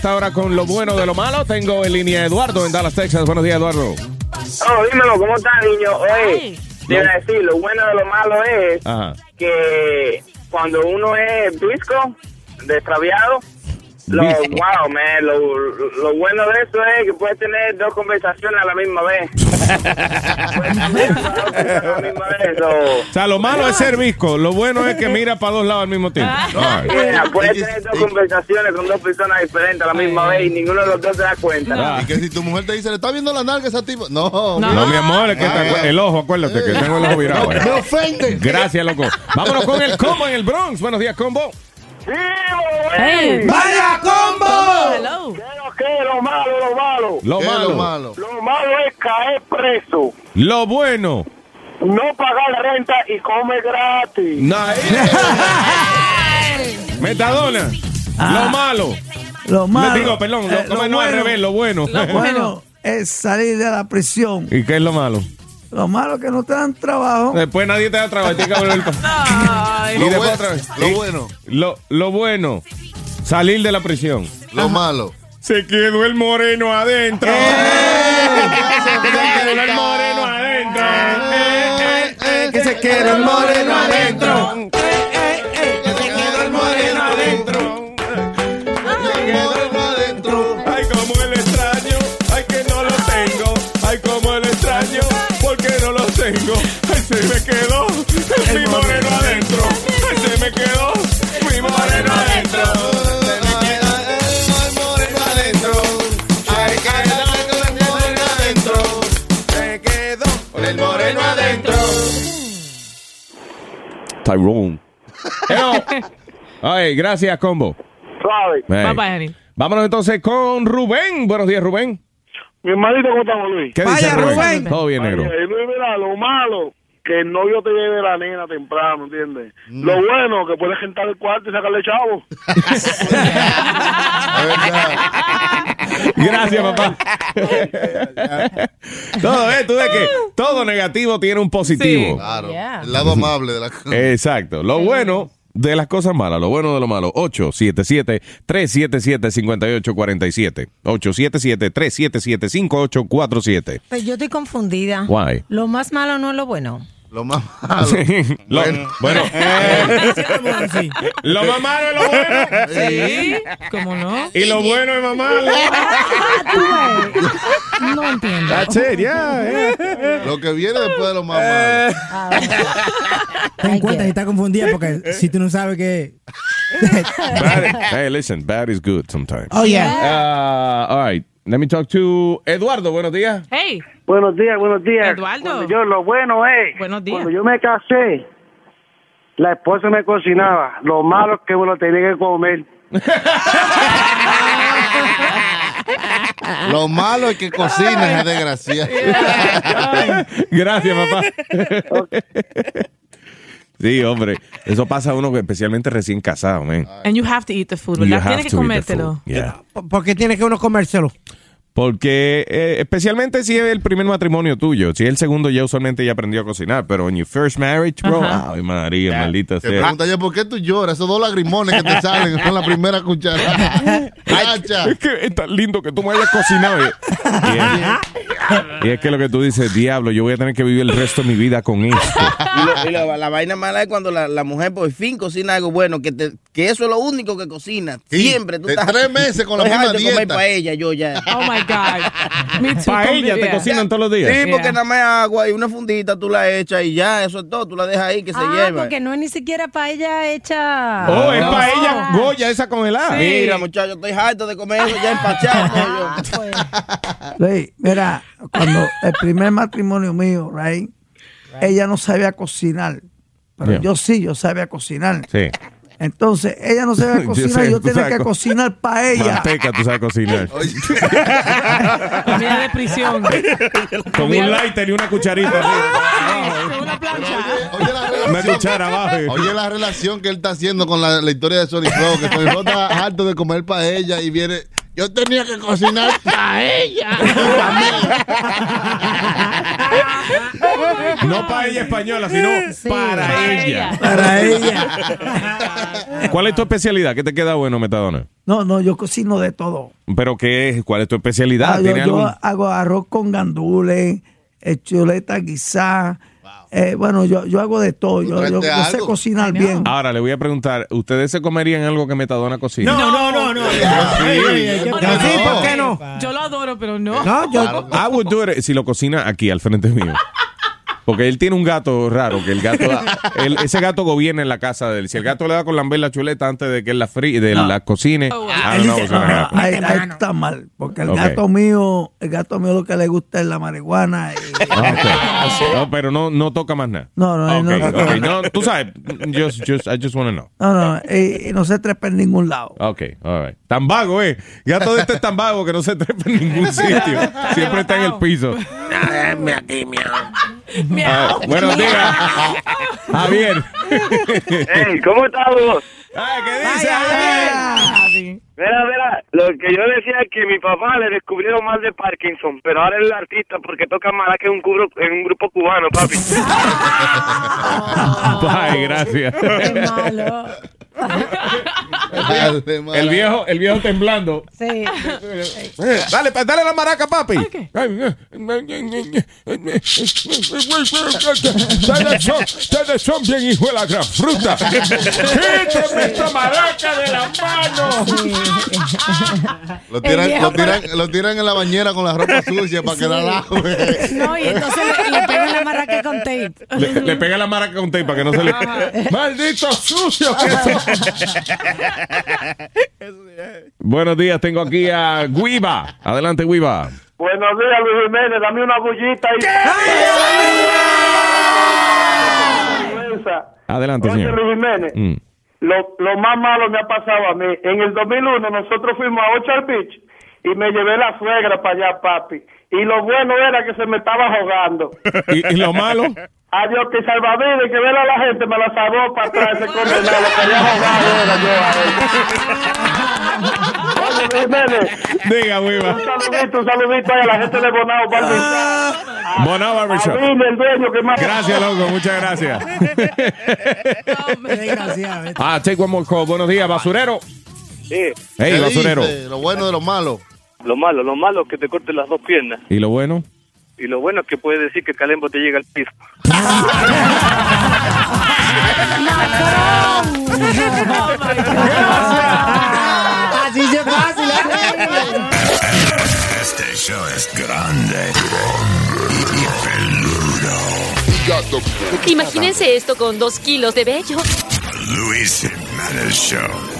esta hora con lo bueno de lo malo. Tengo en línea a Eduardo en Dallas, Texas. Buenos días, Eduardo. Oh, dímelo, ¿cómo estás, niño? Oye, te iba a decir, lo bueno de lo malo es Ajá. que cuando uno es visco, extraviado, lo, wow, man, lo, lo bueno de eso es que puedes tener dos conversaciones a la misma vez. Puedes tener dos conversaciones a la misma vez, so- O sea, lo malo es ser visco. Lo bueno es que mira para dos lados al mismo tiempo. Right. Mira, puedes tener dos conversaciones con dos personas diferentes a la misma vez y ninguno de los dos se da cuenta. Y que si tu mujer te dice, le está viendo la nalga a esa tipo. No, No, mi amor, es que Ah, te- el ojo, acuérdate que tengo el ojo virado. Me ofende. Gracias, loco. Vámonos con el combo en el Bronx. Buenos días, combo. Hey. ¡Vaya combo! ¿Qué es lo malo, lo malo? Lo ¿Qué es malo. lo malo? Lo malo es caer preso, Lo bueno. no pagar renta y comer gratis. Metadona. Lo malo. Lo malo. Le digo, perdón, lo, eh, ¿cómo es? no al revés, lo bueno. Lo bueno es salir de la prisión. ¿Y qué es lo malo? Lo malo es que no te dan trabajo. Después nadie te da trabajo, tienes que volver Lo después bueno- otra vez. lo bueno. Lo, lo bueno. Salir de la prisión. Lo malo. Se quedó el moreno adentro. Se quedó el moreno adentro. Que se quede el moreno adentro. Tengo. Ay, se me quedó mi moreno adentro. Ay, se me quedó mi moreno adentro. Se me quedó el moreno adentro. Ay, que el moreno adentro. Se quedó el moreno adentro. Tyrone. Ay, gracias, combo. Suave. Hey. Bye, bye, honey. Vámonos entonces con Rubén. Buenos días, Rubén. Mi hermanito, ¿cómo estamos, Luis? ¿Qué dice Rubén? Todo bien, negro. Oye, Luis, mira, lo malo, que el novio te lleve la nena temprano, ¿entiendes? Mm. Lo bueno, que puedes rentar el cuarto y sacarle chavo. Gracias, papá. todo, eh, tú ves que todo negativo tiene un positivo. Claro. El lado amable de la cosa. Exacto. Lo bueno de las cosas malas, lo bueno de lo malo. 877-377-5847. 877-377-5847. Pues yo estoy confundida. Why? Lo más malo no es lo bueno. Lo más malo. Lo- bueno, eh, lo más malo es lo bueno. Sí, ¿cómo no? Y lo bueno es más malo. No entiendo. That's it, yeah, yeah. Lo que viene después de lo más malo. Ten en cuenta si está confundida porque si tú no sabes que. Bad- hey, listen, bad is good sometimes. Oh, yeah. Uh, all right, let me talk to Eduardo. Buenos días. Hey. Buenos días, buenos días. Eduardo. Cuando yo, lo bueno es, Buenos días. cuando yo me casé, la esposa me cocinaba. Lo malo es que me lo tenía que comer. Lo malo es que cocina esa desgracia. Gracias, papá. Sí, hombre. Eso pasa a uno que especialmente recién casado, man. And you have to eat the food, You ¿verdad? have Tienes que to eat the comértelo. food, yeah. ¿Por qué tiene que uno comérselo? Porque eh, especialmente si es el primer matrimonio tuyo, si es el segundo ya usualmente ya aprendió a cocinar, pero en your first marriage, bro, Ajá. ay María, maldita Te sea. pregunta ya por qué tú lloras, esos dos lagrimones que te salen con la primera cucharada. Cacha. Es que es tan lindo que tú me hayas cocinado. Y, y es, y es que lo que tú dices, diablo, yo voy a tener que vivir el resto de mi vida con esto. Y, lo- y lo- la vaina mala es cuando la, la mujer por fin cocina algo bueno, que, te- que eso es lo único que cocina. Sí, Siempre. Tú de estás tres meses con la misma de comer dieta. paella, yo ya. Oh my God. Me too, Paella te cocinan todos los días. Sí, porque Yeah. nada más agua y una fundita tú la echas y ya, eso es todo. Tú la dejas ahí que se Ah, lleva. porque no es ni siquiera paella hecha. Oh, es No. paella Goya esa congelada. Mira, muchacho, estoy harto de comer eso ya empachado. Ah, yo. pues. Mira, cuando el primer matrimonio mío, right, ella no sabía cocinar. Pero Yeah. yo sí, yo sabía cocinar. Sí. Entonces, ella no sabía Yo cocinar, sé, yo tú tenía sabes que co- cocinar para ella. Manteca, tú sabes cocinar. Comida de prisión. Con un lighter y una cucharita. Una plancha. Oye la, Una relación, cuchara abajo. oye la relación que él está haciendo con la, la historia de Sony Flow, que Sony Flow está harto de comer paella y viene. Yo tenía que cocinar paella. No paella española, sino para ella. Para ella. ¿Cuál es tu especialidad? ¿Qué te queda bueno, Metadona? No, no, yo cocino de todo. ¿Pero qué es? ¿Cuál es tu especialidad? Ah, yo, ¿Tiene yo algún- hago arroz con gandules, eh, chuleta guisá. Eh, bueno, yo, yo hago de todo. Yo, yo- yo sé cocinar bien. Ahora le voy a preguntar, ¿ustedes se comerían algo que Metadona cocina? No, no, no, no. Sí. Sí, ¿por qué no? Yo lo adoro, pero no. No, yo. I would do it si lo cocina aquí, al frente mío. Porque él tiene un gato raro, que el gato, él- ese gato gobierna en la casa de él. Si el gato le da con lamber la chuleta antes de que él la, fri de No. la cocine, happen. Ahí, ahí está mal, porque el gato mío, el gato mío lo que le gusta es la marihuana. y- Ah. No, pero no, no toca más nada. No, no, Ok, no, tú sabes, just, just, I just want to know. no, no, y, y no se trepa en ningún lado. Ok, all right. Tan vago, eh. Gato de este es tan vago que no se trepa en ningún sitio. Siempre está en el piso. Ah, buenos días. Javier. Hey, ¿cómo estás vos? ¿Qué dices? Mira, mira, lo que yo decía es que mi papá le descubrieron mal de Parkinson, pero ahora es el artista porque toca maraca en un, cubro, en un grupo cubano, papi. Ay, gracias. El viejo, el viejo temblando. Sí. Eh, Dale, pa- dale la maraca, papi. Ustedes son, ustedes son bien hijo de la gran fruta. Quítame esta maraca de la mano. Lo El tiran, viejo lo, tiran, lo tiran en la bañera con la ropa sucia para que la lave. No, y entonces le, le maraca con tape. Le, le pega la maraca con tape para que no se le. ¡Maldito sucio! Buenos días, tengo aquí a Guiva. Adelante, Guiva. Buenos días, Luis Jiménez, dame una bullita ahí. Adelante, Oye, señor. Luis Jiménez, Mm. lo, lo más malo me ha pasado a mí. En el 2001 nosotros fuimos a Ocho Beach y me llevé la suegra para allá, papi. Y lo bueno era que se me estaba ahogando. ¿Y, y lo malo? Adiós, que salvavidas, que ver a la gente me la salvó para atrás ese condenado. Quería ahogar era yo a él. Oye. Diga, Guiva. Un saludito, un saludito ahí a la gente de Bonao, Barbershop. Bonao Barbershop. El dueño que más... Gracias, loco. Muchas gracias. Desgraciado. Ah, take one more call. Buenos días, basurero. Sí. Hey, ¿Qué basurero. dice? Lo bueno de lo malo. Lo malo, lo malo es que te corten las dos piernas. ¿Y lo bueno? Y lo bueno es que puedes decir que Calembo te llega al piso. Así se fácil. Este show es grande y peludo. Imagínense esto con dos kilos de vello. Luis Jiménez Show.